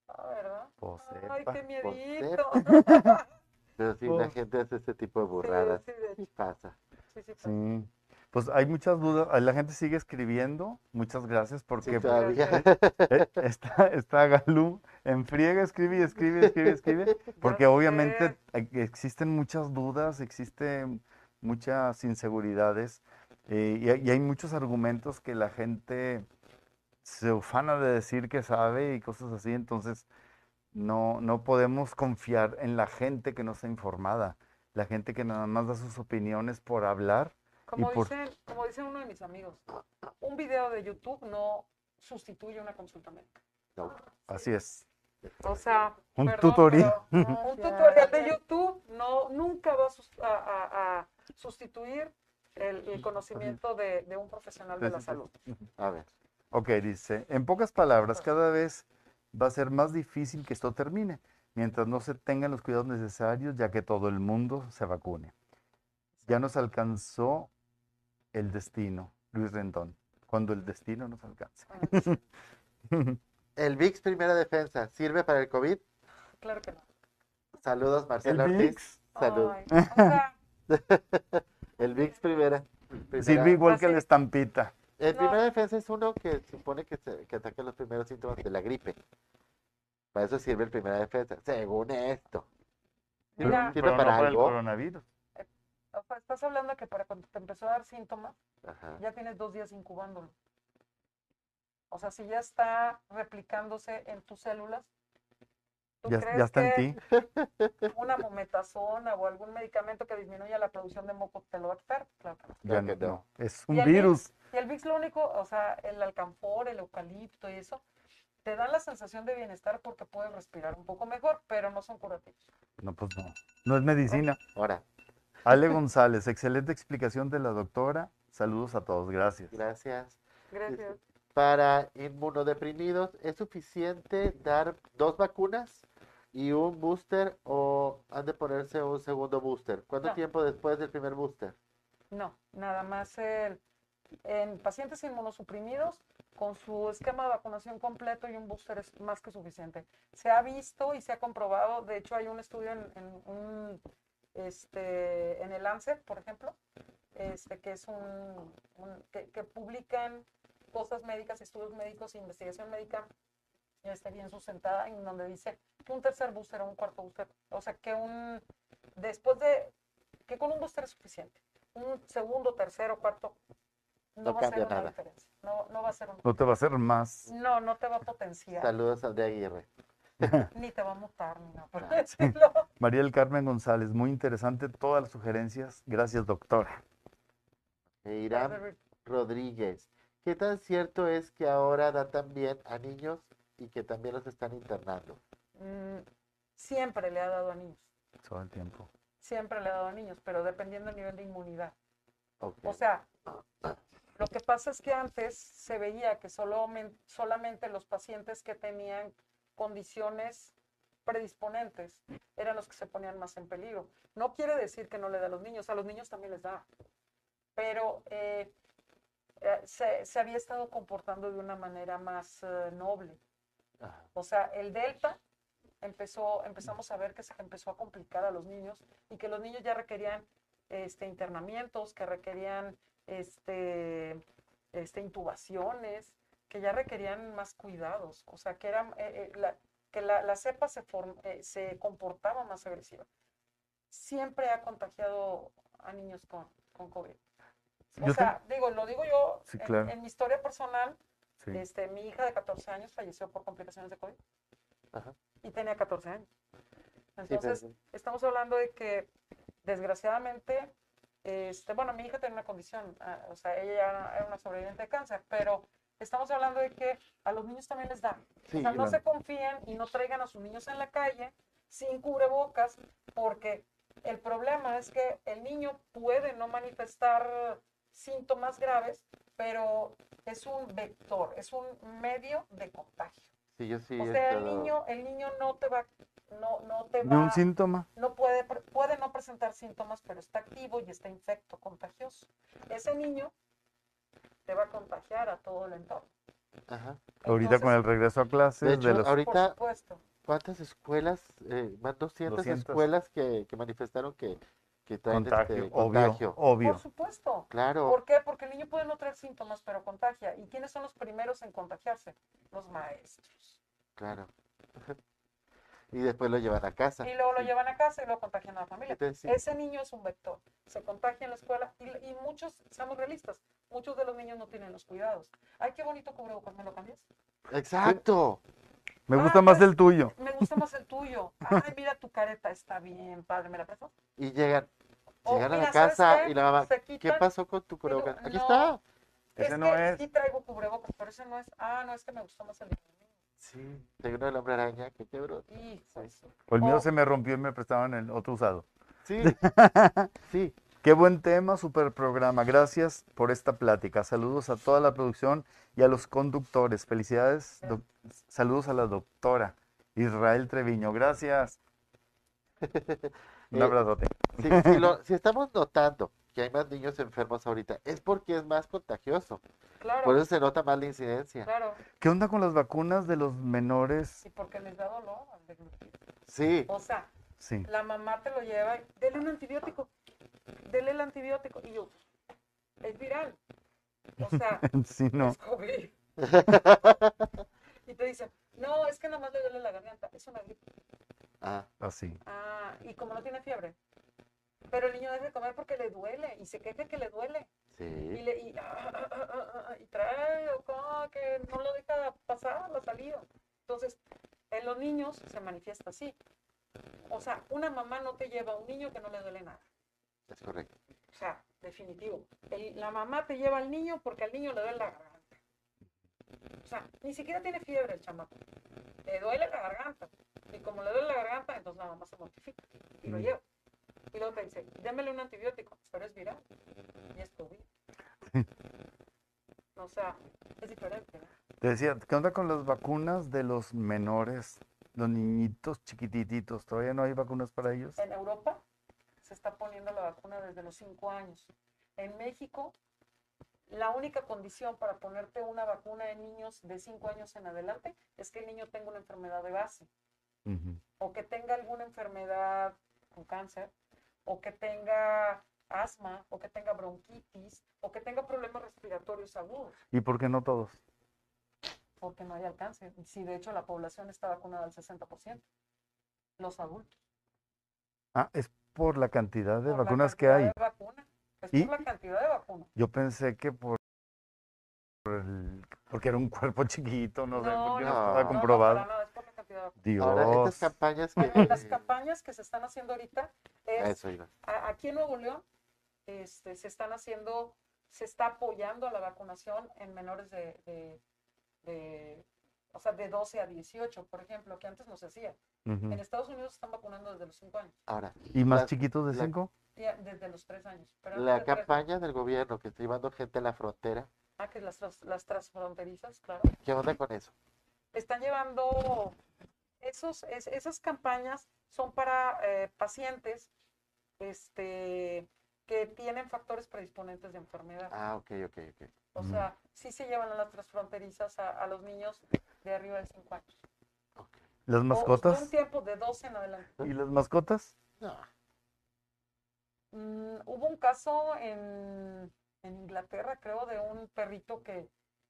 Ah, ¿verdad? Pues, Ay, qué Pues, miedito. Pero sí, la gente hace este tipo de burradas. Sí, sí, de Y hecho, pasa. sí, sí, Sí. Pues hay muchas dudas. ah, La gente sigue escribiendo. Muchas gracias Sí, porque todavía. eh, está, está Galú en friega, escribe y escribe, escribe, escribe. Porque obviamente existen muchas dudas, existen muchas inseguridades eh, y, hay, y hay muchos argumentos que la gente se ufana de decir que sabe y cosas así. Entonces no, no podemos confiar en la gente que no está informada. La gente que nada más da sus opiniones por hablar. Como, por- dicen, como dice uno de mis amigos, un video de YouTube no sustituye una consulta médica. No. Así es. O sea, Un perdón, tutorial. pero un tutorial de YouTube no, nunca va a, sus- a- a- a sustituir el, el conocimiento de, de un profesional de la salud. A ver. Ok, dice, en pocas palabras, cada vez va a ser más difícil que esto termine, mientras no se tengan los cuidados necesarios, ya que todo el mundo se vacune. Ya nos alcanzó el destino, Luis Rendón, cuando el destino nos alcance. El VIX Primera Defensa, ¿sirve para el COVID? Claro que no. Saludos, El Marcelo Ortiz. VIX Salud. Ay, o sea, El VIX Primera. primera- sirve igual que Así. la estampita. El No. Primera Defensa es uno que supone que, se- que ataca los primeros síntomas de la gripe. Para eso sirve el Primera Defensa, según esto. Mira. ¿Sirve Pero no para para el algo? coronavirus. O sea, estás hablando que para cuando te empezó a dar síntomas, Ajá. ya tienes dos días incubándolo. O sea, si ya está replicándose en tus células, ¿tú Ya, crees ya está en que ti. una mometazona o algún medicamento que disminuya la producción de moco te lo va a quitar? Claro que no. Ya no. Es Y un VIX, virus. Y el VIX lo único, o sea, el alcanfor, el eucalipto y eso, te dan la sensación de bienestar porque puedes respirar un poco mejor, pero no son curativos. No, pues no. No es medicina. Ahora, Ale González, excelente explicación de la doctora. Saludos a todos, gracias. gracias. Gracias. Para inmunodeprimidos, ¿es suficiente dar dos vacunas y un booster o han de ponerse un segundo booster? ¿Cuánto No. tiempo después del primer booster? No, nada más el, en pacientes inmunosuprimidos, con su esquema de vacunación completo y un booster es más que suficiente. Se ha visto y se ha comprobado, de hecho hay un estudio en, en un, este, en el Lancet, por ejemplo, este, que es un, un- que, que publican cosas médicas, estudios médicos e investigación médica este, bien sustentada, en donde dice que un tercer booster o un cuarto booster, o sea, que un, después de, que con un booster es suficiente un segundo, tercero, cuarto, no, No va a ser una nada. diferencia. No, no va a ser una No te va a hacer más. No, no te va a potenciar, Saludos a Andrea Aguirre. ni te va a mutar, ni nada. por decirlo. María del Carmen González, muy interesante todas las sugerencias. Gracias, doctora. Irán Rodríguez. ¿Qué tan cierto es que ahora da también a niños y que también los están internando? Mm, siempre le ha dado a niños, Todo el tiempo. siempre le ha dado a niños, pero dependiendo del nivel de inmunidad. O sea, lo que pasa es que antes se veía que solo, solamente los pacientes que tenían condiciones predisponentes eran los que se ponían más en peligro. No quiere decir que no le da a los niños, a los niños también les da, pero eh, eh, se, se había estado comportando de una manera más eh, noble. O sea, el delta empezó, empezamos a ver que se empezó a complicar a los niños y que los niños ya requerían este, internamientos, que requerían este, este, intubaciones, que ya requerían más cuidados. O sea, que, eran, eh, eh, la, que la, la cepa se, form, eh, se comportaba más agresiva. Siempre ha contagiado a niños con, con COVID. O Yo sea, digo, lo digo yo Sí, en- claro. en mi historia personal, Sí. este, mi hija de 14 años falleció por complicaciones de COVID. Ajá. Y tenía 14 años. Sí, Entonces, pero- estamos hablando de que, desgraciadamente, este, bueno, mi hija tenía una condición, ah, o sea, ella era, era una sobreviviente de cáncer, pero estamos hablando de que a los niños también les da. Sí, o sea, no claro. se confíen y no traigan a sus niños en la calle sin cubrebocas, porque El problema es que el niño puede no manifestar síntomas graves, pero es un vector, es un medio de contagio. Sí, yo sí. O sea, el niño, el niño no te va, no, no te Ni un va, síntoma. no puede, puede no presentar síntomas, pero está activo y está infecto, contagioso. Ese niño te va a contagiar a todo el entorno. Ajá. Ahorita con el regreso a clases De los... Por ahorita, supuesto. ¿cuántas escuelas? Eh, más 200, 200. escuelas que, que manifestaron que, que traen contagio, este, obvio, contagio. obvio. Por supuesto. Claro. ¿Por qué? Porque el niño puede no traer síntomas, pero contagia. ¿Y quiénes son los primeros en contagiarse? Los maestros. Claro. y después lo llevan a casa. Y luego lo llevan a casa y luego contagian a la familia. Entonces, sí. Ese niño es un vector. Se contagia en la escuela y, y muchos, seamos realistas, muchos de los niños no tienen los cuidados. Ay, qué bonito cubrebocas, ¿me lo cambias? Exacto. Me Ah, gusta más pues, el tuyo. Me gusta más el tuyo. Ay, mira tu careta, está bien, padre, ¿me la prestas? Y llegan, O, llegan a mira, la ¿sabes casa qué? y la mamá, Se ¿qué pasó con tu cubrebocas? Aquí no, está. Ese es no que es. sí traigo cubrebocas, pero ese no es. Ah, no, es que me gustó más el de mi niño. Sí, tengo uno del hombre araña que quebró. Su- O el mío Oh. se me rompió y me prestaban el otro usado. Sí, sí. Qué buen tema, super programa. Gracias por esta plática. Saludos a toda la producción y a los conductores. Felicidades. Saludos a la doctora Israel Treviño. Gracias. Un Eh, abrazote. Si, si lo- si estamos notando que hay más niños enfermos ahorita, es porque es más contagioso. Claro, Por eso se nota más la incidencia. claro. ¿Qué onda con las vacunas de los menores? Y porque les da dolor al deglutir. Sí, O sea, Sí. la mamá te lo lleva y dele un antibiótico. Dele el antibiótico. Y yo, es viral. O sea, Sí, no. es COVID. y te dicen, no, es que nomás le duele la garganta. Es una gripe. ah, Así. Ah, y como no tiene fiebre. Pero el niño debe comer porque le duele y se queja que le duele. Y, sí. le, y, ah, ah, ah, ah, ah, y trae o como que no lo deja pasar la salida. Entonces, en los niños se manifiesta así. O sea, una mamá no te lleva a un niño que no le duele nada. Es correcto. O sea, definitivo. El- la mamá te lleva al niño porque al niño le duele la garganta. O sea, ni siquiera tiene fiebre el chamaco. Le duele la garganta. Y como le duele la garganta, entonces la mamá se mortifica y lo Mm. lleva. Y luego te dice, démele un antibiótico, pero es viral. Y es COVID. O sea, es diferente. Te decía, ¿qué onda con las vacunas de los menores? Los niñitos chiquitititos. ¿Todavía no hay vacunas para ellos? En Europa se está poniendo la vacuna desde los 5 años. En México, la única condición para ponerte una vacuna en niños de 5 años en adelante es que el niño tenga una enfermedad de base o que tenga alguna enfermedad con cáncer o que tenga asma o que tenga bronquitis o que tenga problemas respiratorios agudos, ¿Y por qué no todos? porque no hay alcance. Si de hecho la población está vacunada al 60%, los adultos. Ah, es por la cantidad de por la vacunas que cantidad hay. de vacuna. Es ¿Y? por la cantidad de vacunas. Yo pensé que por, por el- porque era un cuerpo chiquito, no, sé, porque no, no, estaba no, comprobado. No, para nada, es por la cantidad de vacunas. Dios. Ahora, estas campañas que... Bueno, las campañas que se están haciendo ahorita es eso iba. a- aquí en Nuevo León este, se están haciendo, se está apoyando a la vacunación en menores de, de, de, o sea, de 12 a 18, por ejemplo, que antes no se hacía. En Estados Unidos se están vacunando desde los 5 años, Ahora, ¿Y más la- chiquitos de la- cinco? y a- desde los 3 años. Pero la de tres- campaña del gobierno que está llevando gente a la frontera, Ah, que las, las transfronterizas, claro. ¿qué onda con eso? están llevando esos, es- esas campañas son para eh, pacientes este, que tienen factores predisponentes de enfermedad. Ah, ok, ok, ok. O Mm. sea, sí se llevan a las transfronterizas a, a los niños de arriba de 5 años. ¿Las O- o mascotas? un tiempo de 12 en adelante. ¿Y las mascotas? No, Mm, hubo un caso en, en Inglaterra, creo, de un perrito que,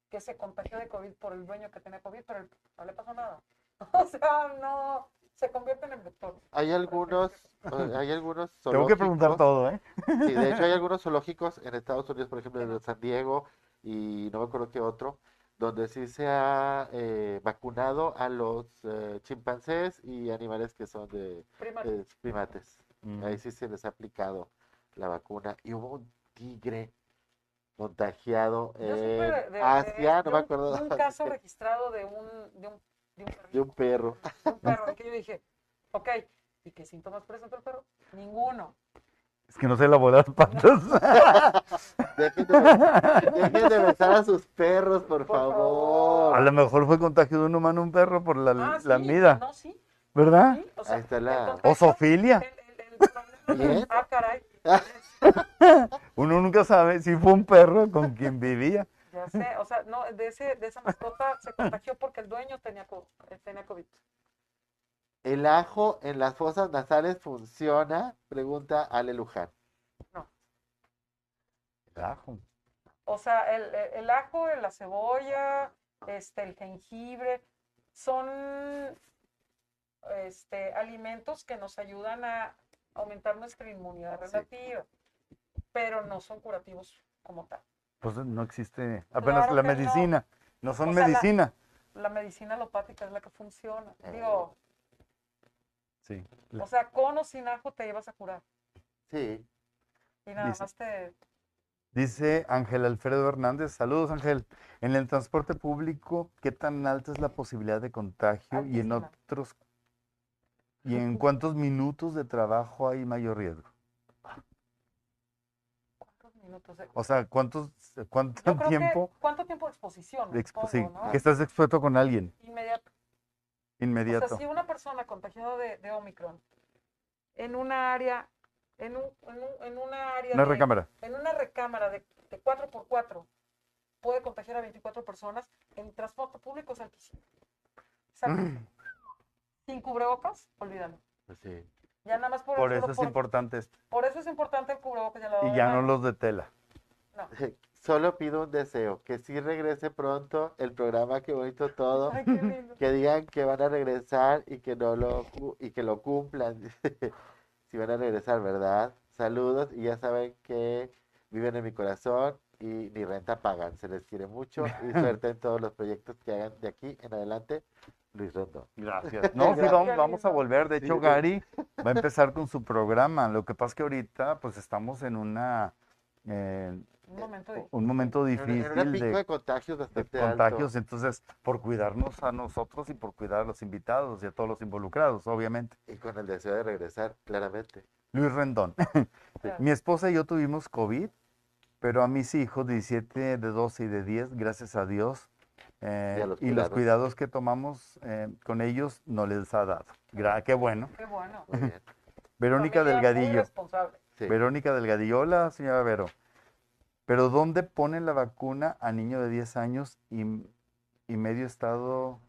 que se contagió de COVID por el dueño que tenía COVID, pero el- no le pasó nada. O sea, no, se convierten en vectores. hay algunos, eh, hay algunos Tengo que preguntar zoológicos- todo, ¿eh? Sí, de hecho hay algunos zoológicos en Estados Unidos, por ejemplo, en San Diego y no me acuerdo qué otro, donde sí se ha eh, vacunado a los eh, chimpancés y animales que son de, primates. Mm. Ahí sí se les ha aplicado la vacuna. Y hubo un tigre contagiado en de- de- de- Asia, no de me un- acuerdo de un dónde, caso registrado de un, de un, de un perrito, un perro. de un perro, que yo dije, ok, ¿y qué síntomas presenta el perro? Ninguno. Es que no se lavó las patas. Dejen de, dejen de besar a sus perros, por, Por favor. favor. A lo mejor fue contagio de un humano a un perro por la, Ah, la sí, mida, No, sí. ¿verdad? sí, o sea, Ahí está la- Osofilia. el- el- el problema- Bien. Ah, caray. Uno nunca sabe si fue un perro con quien vivía. Ya sé, o sea, no, de, ese, de esa mascota se contagió porque el dueño tenía, eh, tenía COVID. ¿El ajo en las fosas nasales funciona? Pregunta Ale Luján. Ajo. O sea, el, el- el ajo, la cebolla, este, el jengibre, son este, alimentos que nos ayudan a aumentar nuestra inmunidad Sí. relativa, pero no son curativos como tal. Pues no existe apenas Claro la no. medicina. No, son O sea, la- medicina. La medicina alopática es la que funciona. Eh. Digo, Sí. o sea, con o sin ajo te ibas a curar. Sí. Y nada Dice- más te... Dice Ángel Alfredo Hernández. Saludos, Ángel. En el transporte público, ¿qué tan alta es la posibilidad de contagio y en otros y en cuántos minutos de trabajo hay mayor riesgo? ¿Cuántos minutos? de- O sea, ¿cuántos cuánto tiempo que, ¿cuánto tiempo de exposición? de expo- Todo, sí, ¿no? que estás expuesto con alguien Inmediato. Inmediato? O sea, si una persona contagiada de, de Omicron en una área, en, un, en, un- en una área, Una de- recámara. en una recámara de, de 4x4 puede contagiar a 24 personas, en transporte público es altísimo. Altísimo. Sin cubrebocas, olvídalo. Pues sí. Ya nada más por, Por eso es por- importante esto. por eso es importante el cubrebocas y ya no los de tela. Solo pido un deseo, que sí regrese pronto el programa Qué bonito todo, Ay, qué lindo. que digan que van a regresar y que no lo y que lo cumplan. si van a regresar, ¿verdad? Saludos y ya saben que viven en mi corazón y ni renta pagan. Se les quiere mucho y suerte en todos los proyectos que hagan de aquí en adelante. Luis Rendón. Gracias. No, sí, Gracias. vamos, vamos a volver. De Sí, hecho, sí. Gary va a empezar con su programa. Lo que pasa es que ahorita, pues, estamos en una eh, Un momento de... un momento difícil pico de, de, contagios de bastante alto. contagios. Entonces, por cuidarnos a nosotros y por cuidar a los invitados y a todos los involucrados, obviamente. Y con el deseo de regresar, claramente. Luis Rendón. Mi esposa y yo tuvimos COVID, pero a mis hijos, 17, de 12 y de 10, gracias a Dios, eh, Y a los y los cuidados. que tomamos eh, con ellos no les ha dado. Gra- qué bueno. Qué bueno. Verónica Delgadillo. responsable. Sí. Verónica Delgadillo. Hola, señora Vero. Pero ¿dónde ponen la vacuna a niño de 10 años y, y medio estado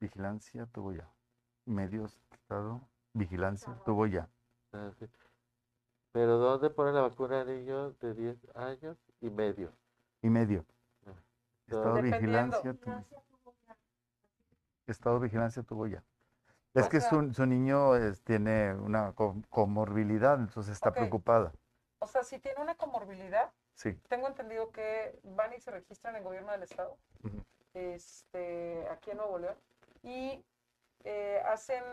vigilancia tuvo ya? Medio estado vigilancia tuvo ya. Ah, sí. Pero ¿dónde ponen la vacuna a niños de 10 años y medio? Y medio. Ah, Estado vigilancia tuvo. Estado de vigilancia tuvo ya. Es que su, su niño es- tiene una co- comorbilidad, entonces está preocupada. O sea, si tiene una comorbilidad, Sí. tengo entendido que van y se registran en gobierno del estado, este, aquí en Nuevo León, y eh, hacen,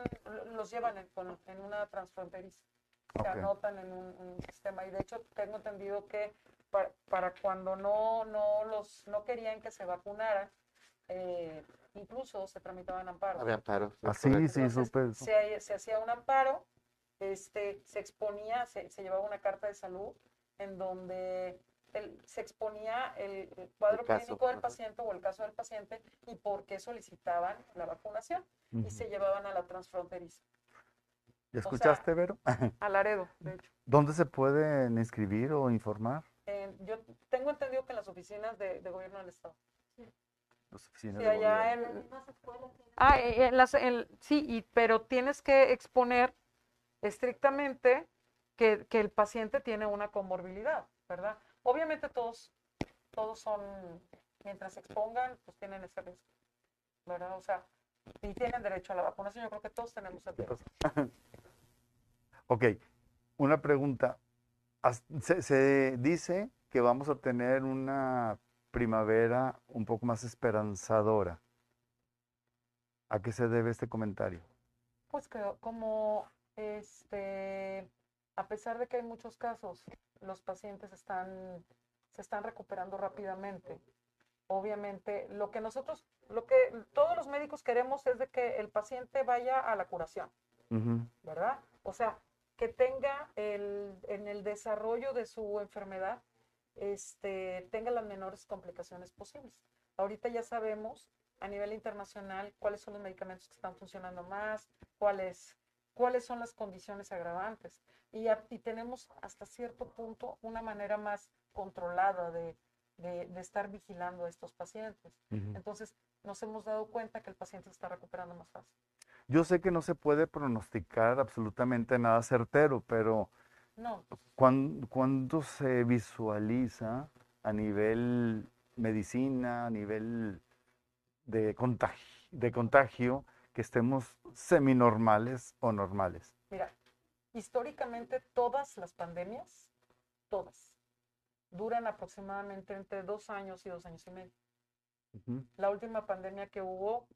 los llevan en, una transfronteriza, se anotan en un, un sistema, y de hecho tengo entendido que para, para cuando no, no los, no querían que se vacunaran, eh, incluso se tramitaban amparos. Había amparos. es Ah, sí, eso. se, se hacía un amparo, este, se exponía, se, se llevaba una carta de salud en donde el- se exponía el, el cuadro El caso, clínico del paciente o el caso del paciente y por qué solicitaban la vacunación y se llevaban a la transfronteriza, ¿Ya sea- escuchaste, Vero? a Laredo, de hecho. ¿Dónde se pueden inscribir o informar? En- yo tengo entendido que en las oficinas de, de gobierno del estado. Las oficinas Sí, de allá gobierno. en... Ah, eh, en las, en- sí, y, pero tienes que exponer estrictamente que, que el paciente tiene una comorbilidad, ¿verdad? Obviamente todos, todos son, mientras se expongan, pues tienen ese riesgo, ¿verdad? O sea, y tienen derecho a la vacunación, yo creo que todos tenemos el derecho. Ok, una pregunta. Se, se dice que vamos a tener una primavera un poco más esperanzadora. ¿A qué se debe este comentario? Pues que como, este, a pesar de que hay muchos casos, los pacientes están, se están recuperando rápidamente. Obviamente, lo que nosotros, lo que todos los médicos queremos es de que el paciente vaya a la curación, ¿verdad? O sea, que tenga el, en el desarrollo de su enfermedad, este, tenga las menores complicaciones posibles. Ahorita ya sabemos a nivel internacional cuáles son los medicamentos que están funcionando más, cuáles, cuáles son las condiciones agravantes. Y, y tenemos hasta cierto punto una manera más controlada de, de, de estar vigilando a estos pacientes. Entonces, nos hemos dado cuenta que el paciente se está recuperando más fácil. Yo sé que no se puede pronosticar absolutamente nada certero, pero No, ¿cuán- ¿cuándo se visualiza a nivel medicina, a nivel de contagio, de contagio que estemos seminormales o normales? Mira, históricamente todas las pandemias, todas, duran aproximadamente entre dos años y dos años y medio. Ujú. La última pandemia que hubo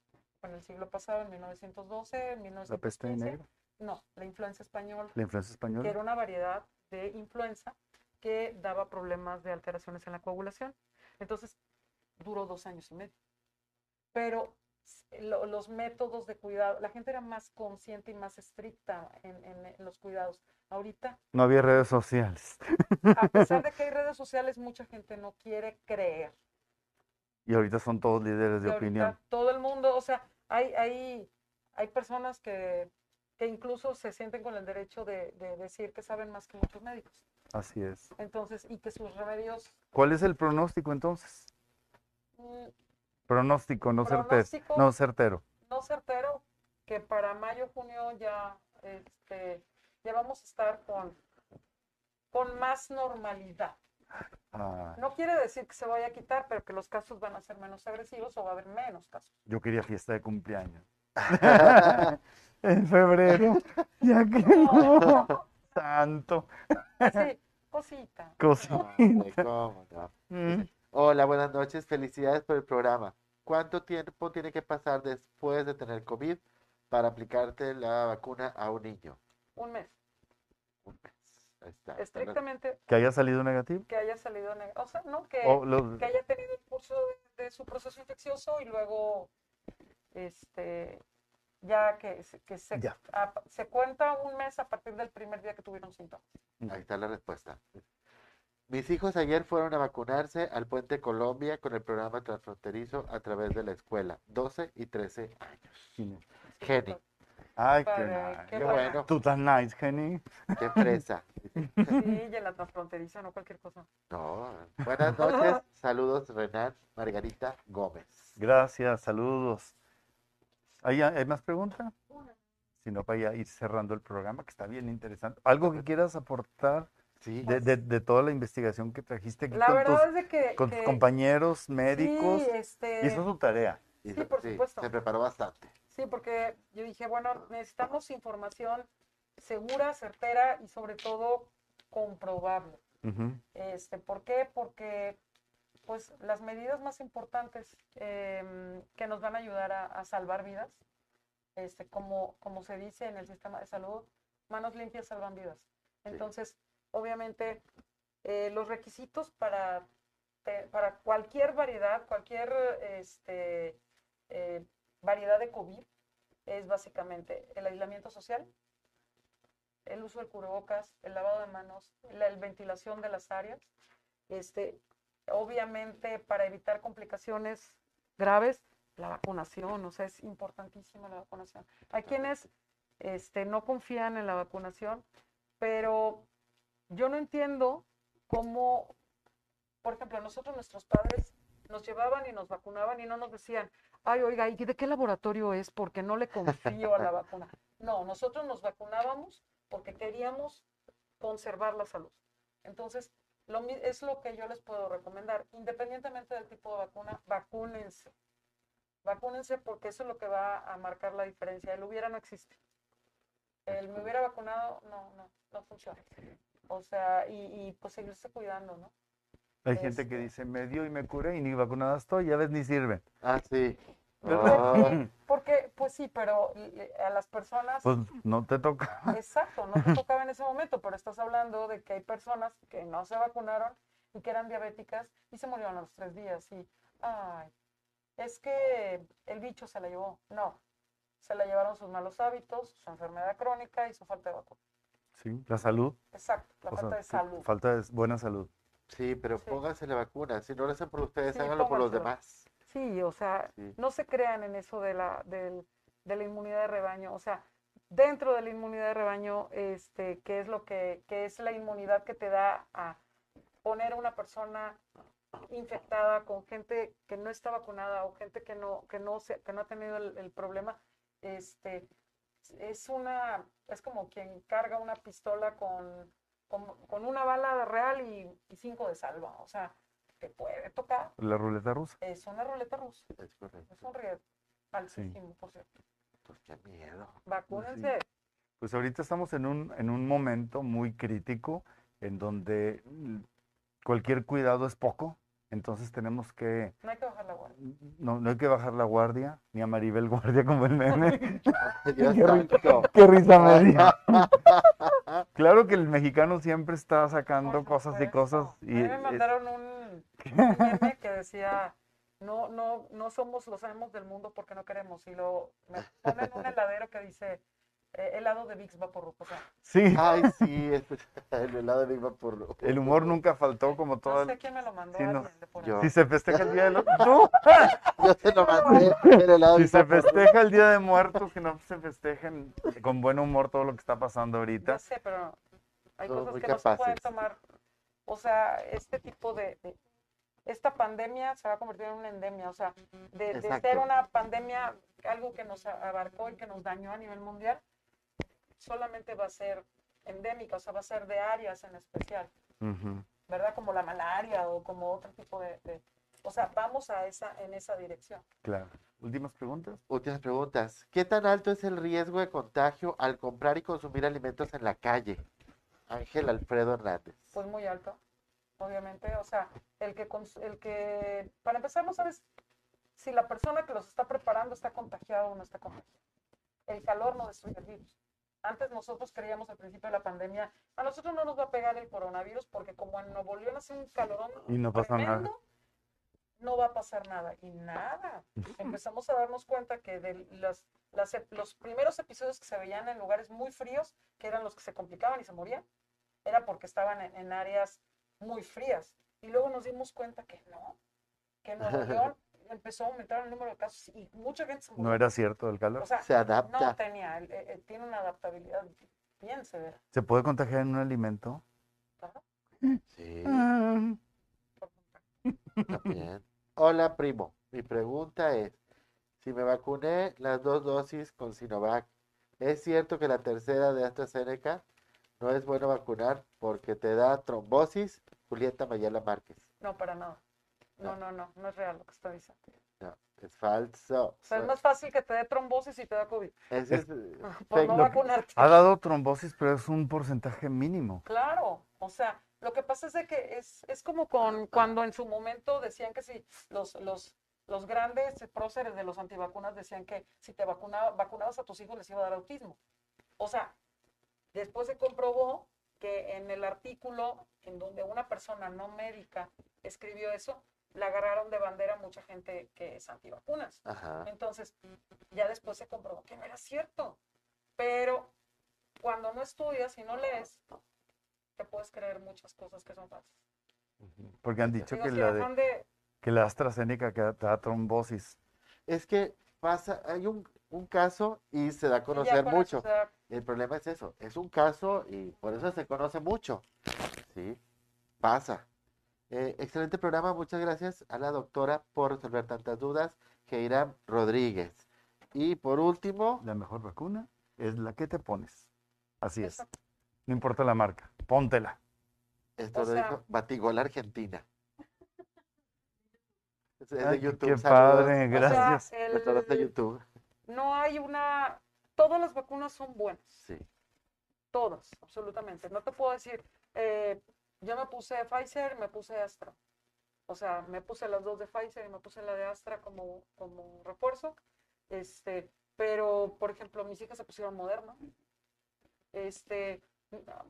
en el siglo pasado, en 1912, en La peste 1915. negra, No, la influenza española, la influenza que española. era una variedad de influenza que daba problemas de alteraciones en la coagulación. Entonces, duró dos años y medio. Pero lo- los métodos de cuidado, la gente era más consciente y más estricta en, en- en los cuidados. Ahorita, No había redes sociales. a pesar de que hay redes sociales, mucha gente no quiere creer. Y ahorita son todos líderes de opinión. todo el mundo, o sea, hay, hay, hay personas que, que incluso se sienten con el derecho de, de decir que saben más que muchos médicos. Así es. Entonces, y que sus remedios, ¿Cuál es el pronóstico entonces? mm, Pronóstico, no certero. No certero. no certero, que para mayo, junio ya, este, ya vamos a estar con, con más normalidad. Ah, No quiere decir que se vaya a quitar, pero que los casos van a ser menos agresivos o va a haber menos casos. yo quería fiesta de cumpleaños. en febrero. Ya que no. Santo. Sí, cosita. Cosita. Mm. Hola, buenas noches. Felicidades por el programa. ¿Cuánto tiempo tiene que pasar después de tener COVID para aplicarte la vacuna a un niño? Un mes. Un mes. Ahí está. Estrictamente Que haya salido negativo. que haya salido negativo. O sea, no, que, O los- que haya tenido el curso de, de su proceso infeccioso y luego, este, ya que, se- que se, Ya. a- se cuenta un mes a partir del primer día que tuvieron síntomas. Ahí está la respuesta. Mis hijos ayer fueron a vacunarse al Puente Colombia con el programa transfronterizo a través de la escuela, 12 y 13 años. Geni, Ay, qué Padre, nice. qué qué bueno. bueno, Tú tan nice, Jenny. qué fresa. Sí, y en la transfronteriza, no cualquier cosa. No, buenas noches, saludos Renan Margarita Gómez. Gracias, saludos. ¿Hay, hay más preguntas? Si no, para ya ir cerrando el programa, que está bien interesante. ¿Algo que quieras aportar Sí, de, de- de toda la investigación que trajiste aquí La con, verdad tus, es de que, con tus compañeros médicos? sí, este, su tarea. sí, se- por supuesto. se preparó bastante. sí, porque yo dije, bueno, necesitamos información segura, certera y sobre todo comprobable. Este, ¿Por qué? Porque pues, las medidas más importantes em, que nos van a ayudar a, a salvar vidas, este, como, como se dice en el sistema de salud, manos limpias salvan vidas. Entonces, obviamente, eh, los requisitos para, te- para cualquier variedad, cualquier este, eh, variedad de COVID, es básicamente el aislamiento social, el uso del cubrebocas, el lavado de manos, la ventilación de las áreas. Este, obviamente, para evitar complicaciones graves, la vacunación, o sea, es importantísima la vacunación. Hay quienes este, no confían en la vacunación, pero yo no entiendo cómo, por ejemplo, nosotros, nuestros padres, nos llevaban y nos vacunaban y no nos decían, ay, oiga, ¿y de qué laboratorio es? Porque no le confío a la vacuna. No, nosotros nos vacunábamos porque queríamos conservar la salud. Entonces, lo, es lo que yo les puedo recomendar. Independientemente del tipo de vacuna, vacúnense. Vacúnense porque eso es lo que va a marcar la diferencia. El hubiera no existe. El me hubiera vacunado, no, no, no funciona. O sea, y, y pues seguirse cuidando, ¿no? Hay gente que Este. dice, me dio y me curé y ni vacunada estoy, ya ves, ni sirven. Ah, sí. Ay, Porque, pues sí, pero a las personas, Pues no te toca. exacto, no te tocaba en ese momento, pero estás hablando de que hay personas que no se vacunaron y que eran diabéticas y se murieron a los tres días. Y, ay, es que el bicho se la llevó. No, se la llevaron sus malos hábitos, su enfermedad crónica y su falta de vacuna. Sí, la salud. Exacto, la o falta sea, de salud. Falta de buena salud. Sí, pero Sí. pónganse la vacuna. Si no lo hacen por ustedes, Sí, háganlo por los demás. Sí, o sea, Sí. no se crean en eso de la, del- de la inmunidad de rebaño. O sea, dentro de la inmunidad de rebaño, este, ¿qué es lo que, qué es la inmunidad que te da a poner a una persona infectada con gente que no está vacunada o gente que no, que no, se, que no ha tenido el, el problema? Este, es una, es como quien carga una pistola con, con, con una bala real y, y cinco de salva. O sea, te puede tocar. La ruleta rusa. Es una ruleta rusa. Es correcto. Es un riesgo altísimo, por cierto. Pues qué miedo. Vacúnense. Pues ahorita estamos en un, en un momento muy crítico en donde mm, cualquier cuidado es poco. Entonces tenemos que, No hay que bajar la guardia. no, no hay que bajar la guardia, ni a Maribel Guardia como el meme. Qué rico. santo. Qué risa me dio. Claro que el mexicano siempre está sacando Por cosas y cosas. A Y mí me es- mandaron un un meme que decía, no, no, no somos los amos del mundo porque no queremos. Y lo me ponen un heladero que dice, eh, helado de Vicks Vaporrup. O sea, sí, Ay, sí, el helado de Viva por el humor nunca faltó como todo no sé quién me lo mandó. no, de yo. Si se festeja el día de los... ¡Tú! Yo se lo mandé. El helado de Si se festeja el Día de Muertos, que no se festejen con buen humor todo lo que está pasando ahorita. Ya sé, pero hay cosas que no se pueden capaces. tomar. O sea, este tipo de, de- Esta pandemia se va a convertir en una endemia. O sea, de, de ser una pandemia, algo que nos abarcó y que nos dañó a nivel mundial, solamente va a ser endémica, o sea, va a ser de áreas en especial. ¿verdad? Como la malaria o como otro tipo de... de- o sea, vamos a esa, en esa dirección. Claro. Últimas preguntas. Últimas preguntas. ¿Qué tan alto es el riesgo de contagio al comprar y consumir alimentos en la calle? Ángel Alfredo Hernández. pues muy alto, obviamente. O sea, el que, el que, para empezar, no sabes si la persona que los está preparando está contagiada o no está contagiada. El calor no destruye el virus. Antes nosotros creíamos al principio de la pandemia, a nosotros no nos va a pegar el coronavirus porque como en Nuevo León hace un calorón Y no pasa nada. tremendo, no va a pasar nada. Y nada. Empezamos a darnos cuenta que de las, las los primeros episodios que se veían en lugares muy fríos, que eran los que se complicaban y se morían, era porque estaban en, en áreas muy frías. Y luego nos dimos cuenta que no, que Nuevo León empezó a aumentar el número de casos y mucha gente se murió. No era cierto el O calor. sea, Se no adapta. tenía, eh, eh, tiene una adaptabilidad bien severa. ¿Se puede contagiar en un alimento? Ajá. Sí, Ah. también. Hola, primo. Mi pregunta es, si me vacuné las dos dosis con Sinovac, ¿es cierto que la tercera de AstraZeneca no es bueno vacunar porque te da trombosis? Julieta Mayela Márquez. No, para nada. No, no, no, no es real lo que está diciendo. No, es falso. O sea, es más fácil que te dé trombosis y te da COVID. Es- es, eh, Por no vacunarte. Ha dado trombosis, pero es un porcentaje mínimo. Claro, o sea, lo que pasa es de que es, es como con cuando en su momento decían que si los, los, los grandes próceres de los antivacunas decían que si te vacunaba, vacunabas a tus hijos les iba a dar autismo. O sea, después se comprobó que en el artículo en donde una persona no médica escribió eso, la agarraron de bandera mucha gente que es antivacunas. Ajá. Entonces, ya después se comprobó que no era cierto. Pero cuando no estudias y no lees, te puedes creer muchas cosas que son falsas. Porque han dicho Digo, que si la, de, que la AstraZeneca que da trombosis. Es que pasa, hay un, un caso y se da a conocer mucho. da- El problema es eso, es un caso y por eso se conoce mucho. Sí, pasa. Eh, excelente programa, muchas gracias a la doctora por resolver tantas dudas, Keira Rodríguez. Y por último, La mejor vacuna es la que te pones. Así es. No importa la marca. Póntela. esto O lo sea- dijo Batigol Argentina. Es, Ay, de YouTube. qué saludos padre, o sea, gracias. el- a todos de YouTube. no hay una... Todas las vacunas son buenas. Sí. Todas, absolutamente. No te puedo decir, eh, yo me puse Pfizer, me puse Astra. O sea, me puse las dos de Pfizer y me puse la de Astra como, como refuerzo. Este, pero, por ejemplo, mis hijas se pusieron Moderna. Este,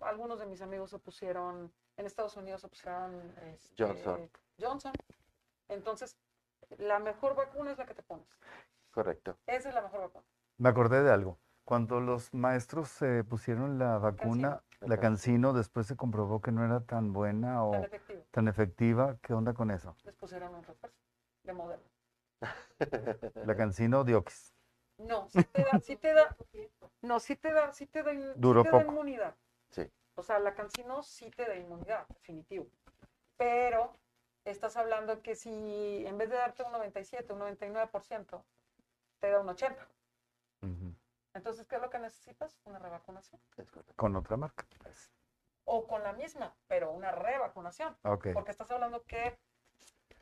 algunos de mis amigos se pusieron, en Estados Unidos se pusieron este, Johnson. Johnson. Entonces, la mejor vacuna es la que te pones. Correcto. Esa es la mejor vacuna. Me acordé de algo. Cuando los maestros se pusieron la vacuna, la Cancino. Después se comprobó que no era tan buena o Tan efectivo. tan efectiva. ¿Qué onda con eso? Les pusieron un refuerzo de Moderna. La Cancino Dioxis. No, sí te da, sí te da, no, sí te da, sí te da, sí Duró te da poco. inmunidad. Sí. O sea, la cancino sí te da inmunidad, definitivo. Pero estás hablando que si en vez de darte un 97, un 99%, te da un 80%. Entonces, ¿qué es lo que necesitas? Una revacunación. Con otra marca. O con la misma, pero una revacunación. Ok. Porque estás hablando que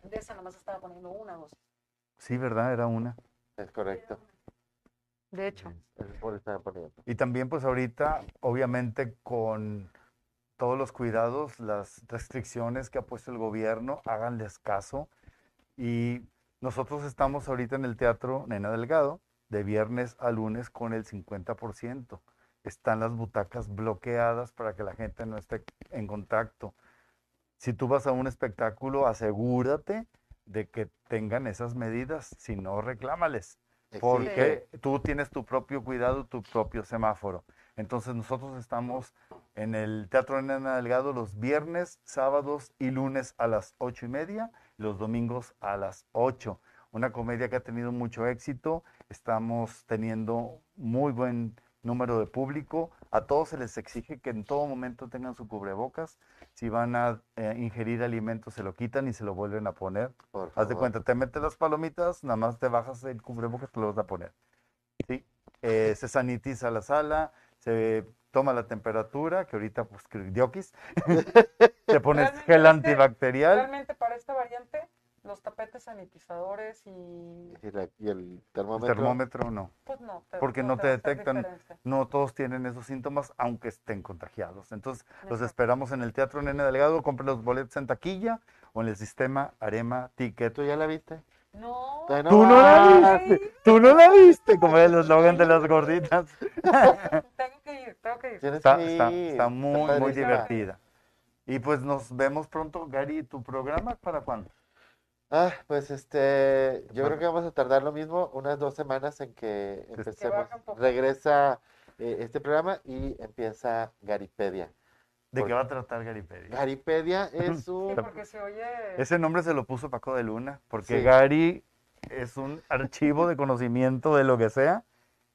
de esa nomás estaba poniendo una dosis. Sí, ¿verdad? Era una. Es correcto. De hecho. Y también pues ahorita, obviamente con todos los cuidados, las restricciones que ha puesto el gobierno, háganles caso. Y nosotros estamos ahorita en el Teatro Nena Delgado, de viernes a lunes con el 50%. Están las butacas bloqueadas para que la gente no esté en contacto. Si tú vas a un espectáculo, asegúrate de que tengan esas medidas, si no, reclámales porque tú tienes tu propio cuidado, tu propio semáforo. Entonces nosotros estamos en el Teatro Nena Delgado los viernes, sábados y lunes a las ocho y media, los domingos a las ocho. Una comedia que ha tenido mucho éxito, estamos teniendo muy buen número de público, a todos se les exige que en todo momento tengan su cubrebocas, si van a eh, ingerir alimentos se lo quitan y se lo vuelven a poner. Por Haz de cuenta, te metes las palomitas, nada más te bajas el cubrebocas, te lo vas a poner. ¿sí? Eh, se sanitiza la sala, se toma la temperatura, que ahorita, pues, que diokis. te pones Realmente gel antibacterial. Realmente los tapetes sanitizadores y Y, la- y el El termómetro. termómetro no. pues no. Porque no te detectan. No todos tienen esos síntomas, aunque estén contagiados. Entonces, los esperamos en el Teatro Nene Delgado. Compre los boletos en taquilla o en el sistema Arema Ticket. ¿Tú ya la viste? No. Todavía Tú no la viste. Tú no la viste, como el eslogan de las gorditas. Tengo que ir, tengo que ir. Está, que está, ir, está muy, muy divertida. Y pues nos vemos pronto, Gary, ¿tu programa para cuándo? Ah, pues este, yo creo que vamos a tardar lo mismo, unas dos semanas en que empecemos. Regresa eh, este programa y empieza Garipedia. ¿De qué va a tratar Garipedia? Garipedia es Sí, un... porque se oye. Ese nombre se lo puso Paco de Luna, porque Sí. Gary es un archivo de conocimiento de lo que sea,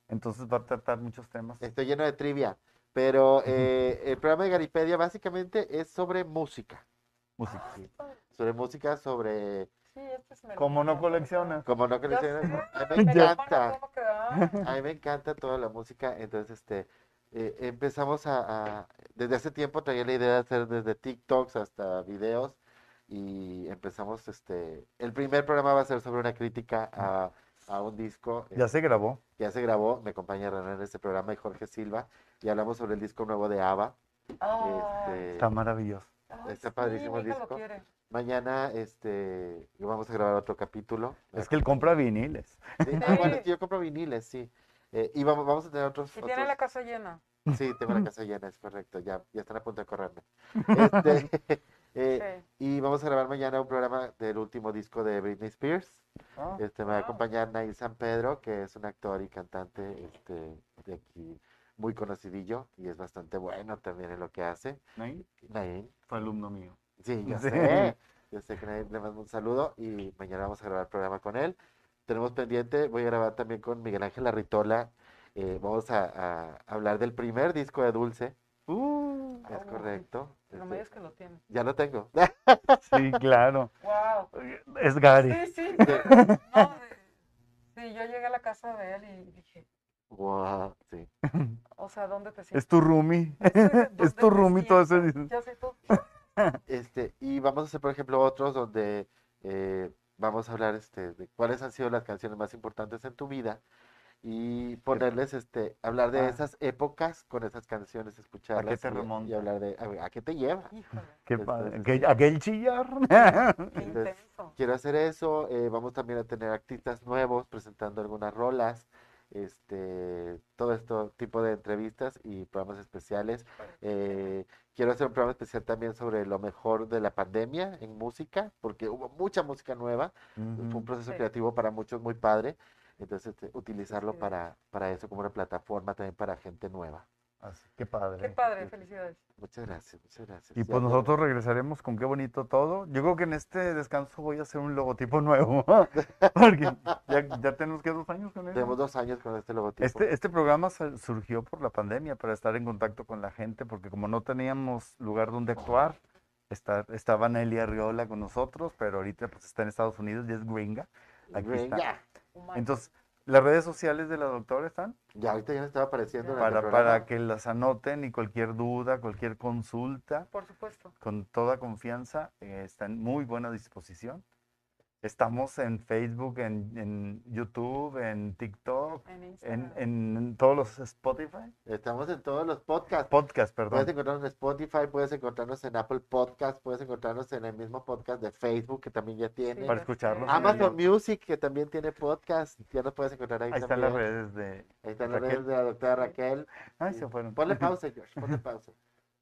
entonces va a tratar muchos temas. Estoy lleno de trivia, pero eh, el programa de Garipedia básicamente es sobre música, Música. Ay, padre. sobre música, sobre... Sí, este es Como no coleccionas. Como no coleccionas, a mí me encanta. A mí me encanta toda la música, entonces este eh, empezamos a, a- desde hace tiempo traía la idea de hacer desde TikToks hasta videos y empezamos este el primer programa va a ser sobre una crítica a, a un disco eh, Ya se grabó. ya se grabó, me acompaña René en este programa y Jorge Silva y hablamos sobre el disco nuevo de ABBA. Este, Está maravilloso. ay, está sí, padrísimo el lo disco. Mañana este vamos a grabar otro capítulo. Es que él compra viniles. Sí, ah, bueno, es que yo compro viniles, sí. Eh, y vamos, vamos a tener otros, Y tiene la casa llena. Sí, tengo la casa llena, es correcto. Ya, ya están a punto de correrme. Este, eh, Sí. y vamos a grabar mañana un programa del último disco de Britney Spears. Ah, Este, me va a acompañar Nail San Pedro, que es un actor y cantante este, de aquí muy conocidillo y es bastante bueno también en lo que hace. Nain Nail, fue alumno mío. Sí, yo Sí. sé. Yo sé que le mando un saludo y mañana vamos a grabar el programa con él. Tenemos pendiente, voy a grabar también con Miguel Ángel Arritola. eh, vamos a, a hablar del primer disco de Dulce. Uh, Es Oh, correcto. No este, me digas que lo tiene. ya lo tengo. sí, claro. Wow. Es Gary. Sí, sí. No, de- sí, yo llegué a la casa de él y dije, Wow, sí. o sea, ¿dónde te sientes? Es tu roomie. ¿Dónde Es tu roomie todo ese. Ya sé tú. Este, y vamos a hacer, por ejemplo, otros donde eh, vamos a hablar este, de cuáles han sido las canciones más importantes en tu vida y ponerles, este, hablar de Ah. esas épocas con esas canciones, escucharlas te y- y, remonta? hablar de a, a qué te lleva. Híjole, Qué Entonces, padre. este, Aquel, chillar. qué Entonces. Quiero hacer eso. eh, vamos también a tener artistas nuevos presentando algunas rolas. Este, todo esto tipo de entrevistas y programas especiales. Eh, quiero hacer un programa especial también sobre lo mejor de la pandemia en música, porque hubo mucha música nueva. Fue un proceso Sí. creativo para muchos muy padre. Entonces, este, utilizarlo Sí. para, para eso como una plataforma también para gente nueva. Así, qué padre. Qué padre, felicidades. Muchas gracias, muchas gracias. Y pues no- nosotros regresaremos con qué bonito todo. Yo creo que en este descanso voy a hacer un logotipo nuevo. Porque ya, ya tenemos que dos años con él. Tenemos dos años con este logotipo. Este, este programa surgió por la pandemia para estar en contacto con la gente, porque como no teníamos lugar donde actuar, está, estaba Nelly Arriola con nosotros, pero ahorita pues está en Estados Unidos y es gringa. Aquí está. Venga. Humano. Entonces, las redes sociales de la doctora están Ya ahorita ya me estaba apareciendo en el para, para que las anoten y cualquier duda, cualquier consulta, Por supuesto. con toda confianza, eh, está en muy buena disposición. Estamos en Facebook, en, en YouTube, en TikTok, En en, Instagram. en todos los Spotify. Estamos en todos los podcasts. Podcast, Puedes perdón. encontrarnos en Spotify, puedes encontrarnos en Apple Podcast, puedes encontrarnos en el mismo podcast de Facebook que también ya tiene. Para escucharlos. Ah, Amazon Music que también tiene podcast, ya nos puedes encontrar ahí, Ahí están las también. redes de... Ahí están las redes de la doctora Raquel. Ay, se fueron. Ponle pausa, George, ponle pausa.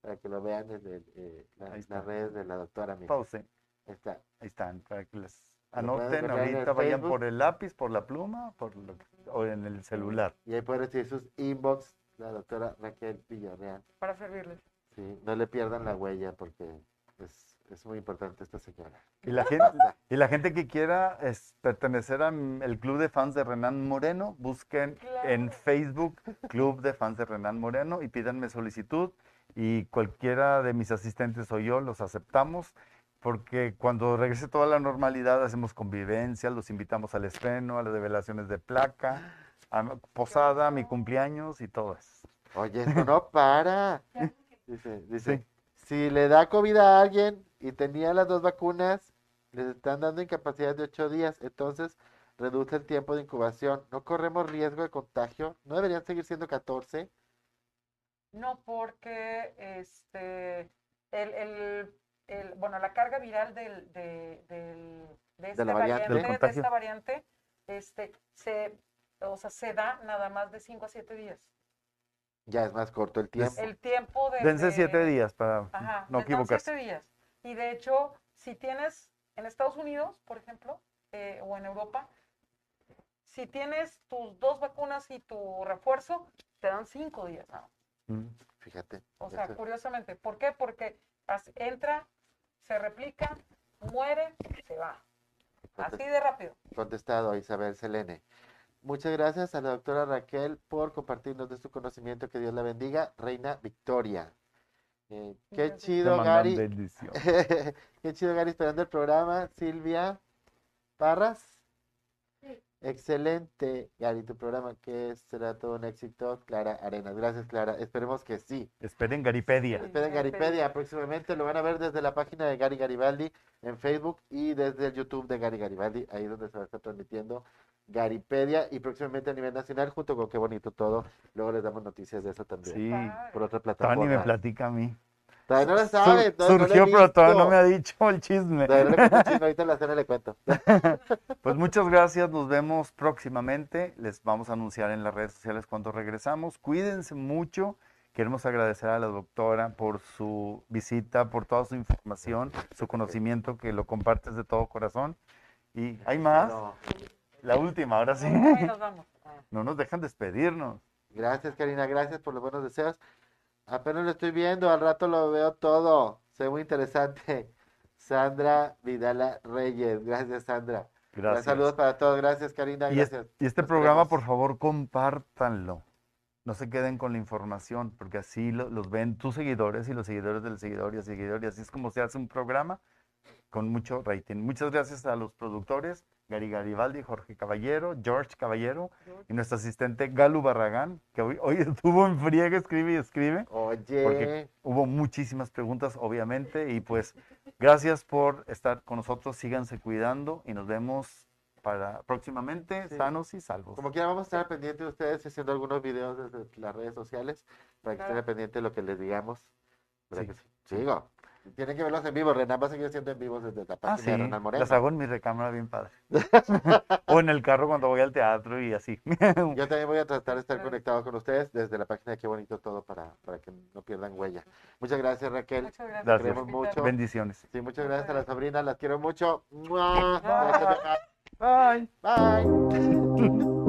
Para que lo vean desde eh, las redes de la doctora. mira. Pause. Ahí está. Ahí están, para que les Lo anoten en ahorita, vayan Facebook. por el lápiz, por la pluma, por lo que- o en el celular. Y ahí pueden recibir sus inbox, la doctora Raquel Villarreal. Para servirles. Sí, no le pierdan la huella porque es, es muy importante esta señora. Y la gente, y la gente que quiera es, pertenecer al club de fans de Renan Moreno, busquen en Claro. Facebook Club de Fans de Renan Moreno y pídanme solicitud y cualquiera de mis asistentes o yo los aceptamos porque cuando regrese toda la normalidad hacemos convivencia, los invitamos al estreno, a las revelaciones de placa, a posada, a mi cumpleaños y todo eso. Oye, esto no para. Dice, dice, Sí. si le da COVID a alguien y tenía las dos vacunas, les están dando incapacidad de ocho días, entonces reduce el tiempo de incubación. No corremos riesgo de contagio. No deberían seguir siendo 14. No, porque este, el, el, el- bueno, la carga viral del, de, del, de esta la variante. variante, Del de esta variante, este, se, o sea, se da nada más de 5 a 7 días. Ya es más corto el tiempo. El tiempo de... Dense siete días para Ajá, no equivocarse. siete días. Y de hecho, si tienes en Estados Unidos, por ejemplo, eh, o en Europa, si tienes tus dos vacunas y tu refuerzo, te dan cinco días. nada más. Mm. Fíjate. O sea, eso- curiosamente. ¿Por qué? Porque as- entra, se replica, muere, se va. Así de rápido. contestado Isabel Selene. Muchas gracias a la doctora Raquel por compartirnos de su conocimiento. Que Dios la bendiga. Reina Victoria. Eh, qué chido, Gary. qué chido, Gary, esperando el programa. Silvia Parras. Excelente, Gary, tu programa que será todo un éxito. Clara Arenas, gracias, Clara. Esperemos que sí. Esperen Garipedia. Esperen Garipedia próximamente, lo van a ver desde la página de Gary Garibaldi en Facebook y desde el YouTube de Gary Garibaldi, ahí donde se va a estar transmitiendo Garipedia y próximamente a nivel nacional junto con Qué Bonito Todo. Luego les damos noticias de eso también. Sí. Por otra Tony me plataforma. platica a mí. Todavía no lo Sur- sabe, todavía no lo surgió, pero todavía no me ha dicho el chisme. Todavía no le cuento el chisme, ahorita en la cena le cuento. Pues muchas gracias, nos vemos próximamente. Les vamos a anunciar en las redes sociales cuando regresamos. Cuídense mucho. Queremos agradecer a la doctora por su visita, por toda su información, su conocimiento, que lo compartes de todo corazón. Y hay más. No. La última, ahora sí. Ahí nos vamos. No nos dejan despedirnos. Gracias, Karina, gracias por los buenos deseos. Apenas lo estoy viendo, al rato lo veo todo. Se ve muy interesante. Sandra Vidala Reyes, gracias, Sandra. Gracias. Saludos para todos, gracias, Karina, gracias. y este Nos programa, por favor, compártanlo. No se queden con la información, porque así lo- los ven tus seguidores y los seguidores del seguidor y el seguidor. Y así es como se hace un programa con mucho rating. Muchas gracias a los productores, Gary Garibaldi, Jorge Caballero, George Caballero y nuestro asistente Galu Barragán, que hoy, hoy estuvo en friega, escribe y escribe. Oye, Porque hubo muchísimas preguntas, obviamente, y pues gracias por estar con nosotros. Síganse cuidando y nos vemos para próximamente Sí. sanos y salvos. como quiera, vamos a estar pendientes de ustedes haciendo algunos videos desde las redes sociales para que Claro. estén pendientes de lo que les digamos. ¿Verdad Sí. que sí? Sigo. Tienen que verlos en vivo. Renan va a seguir haciendo en vivos desde la Ah, página sí, de Renan Moreno. las hago en mi recámara bien padre. o en el carro cuando voy al teatro y así. Yo también voy a tratar de estar conectado con ustedes desde la página de Qué Bonito Todo para, para que no pierdan huella. Muchas gracias, Raquel. Muchas gracias. Gracias. Queremos mucho. Bendiciones. Sí, muchas gracias a las sobrinas. Las quiero mucho. Bye. Bye.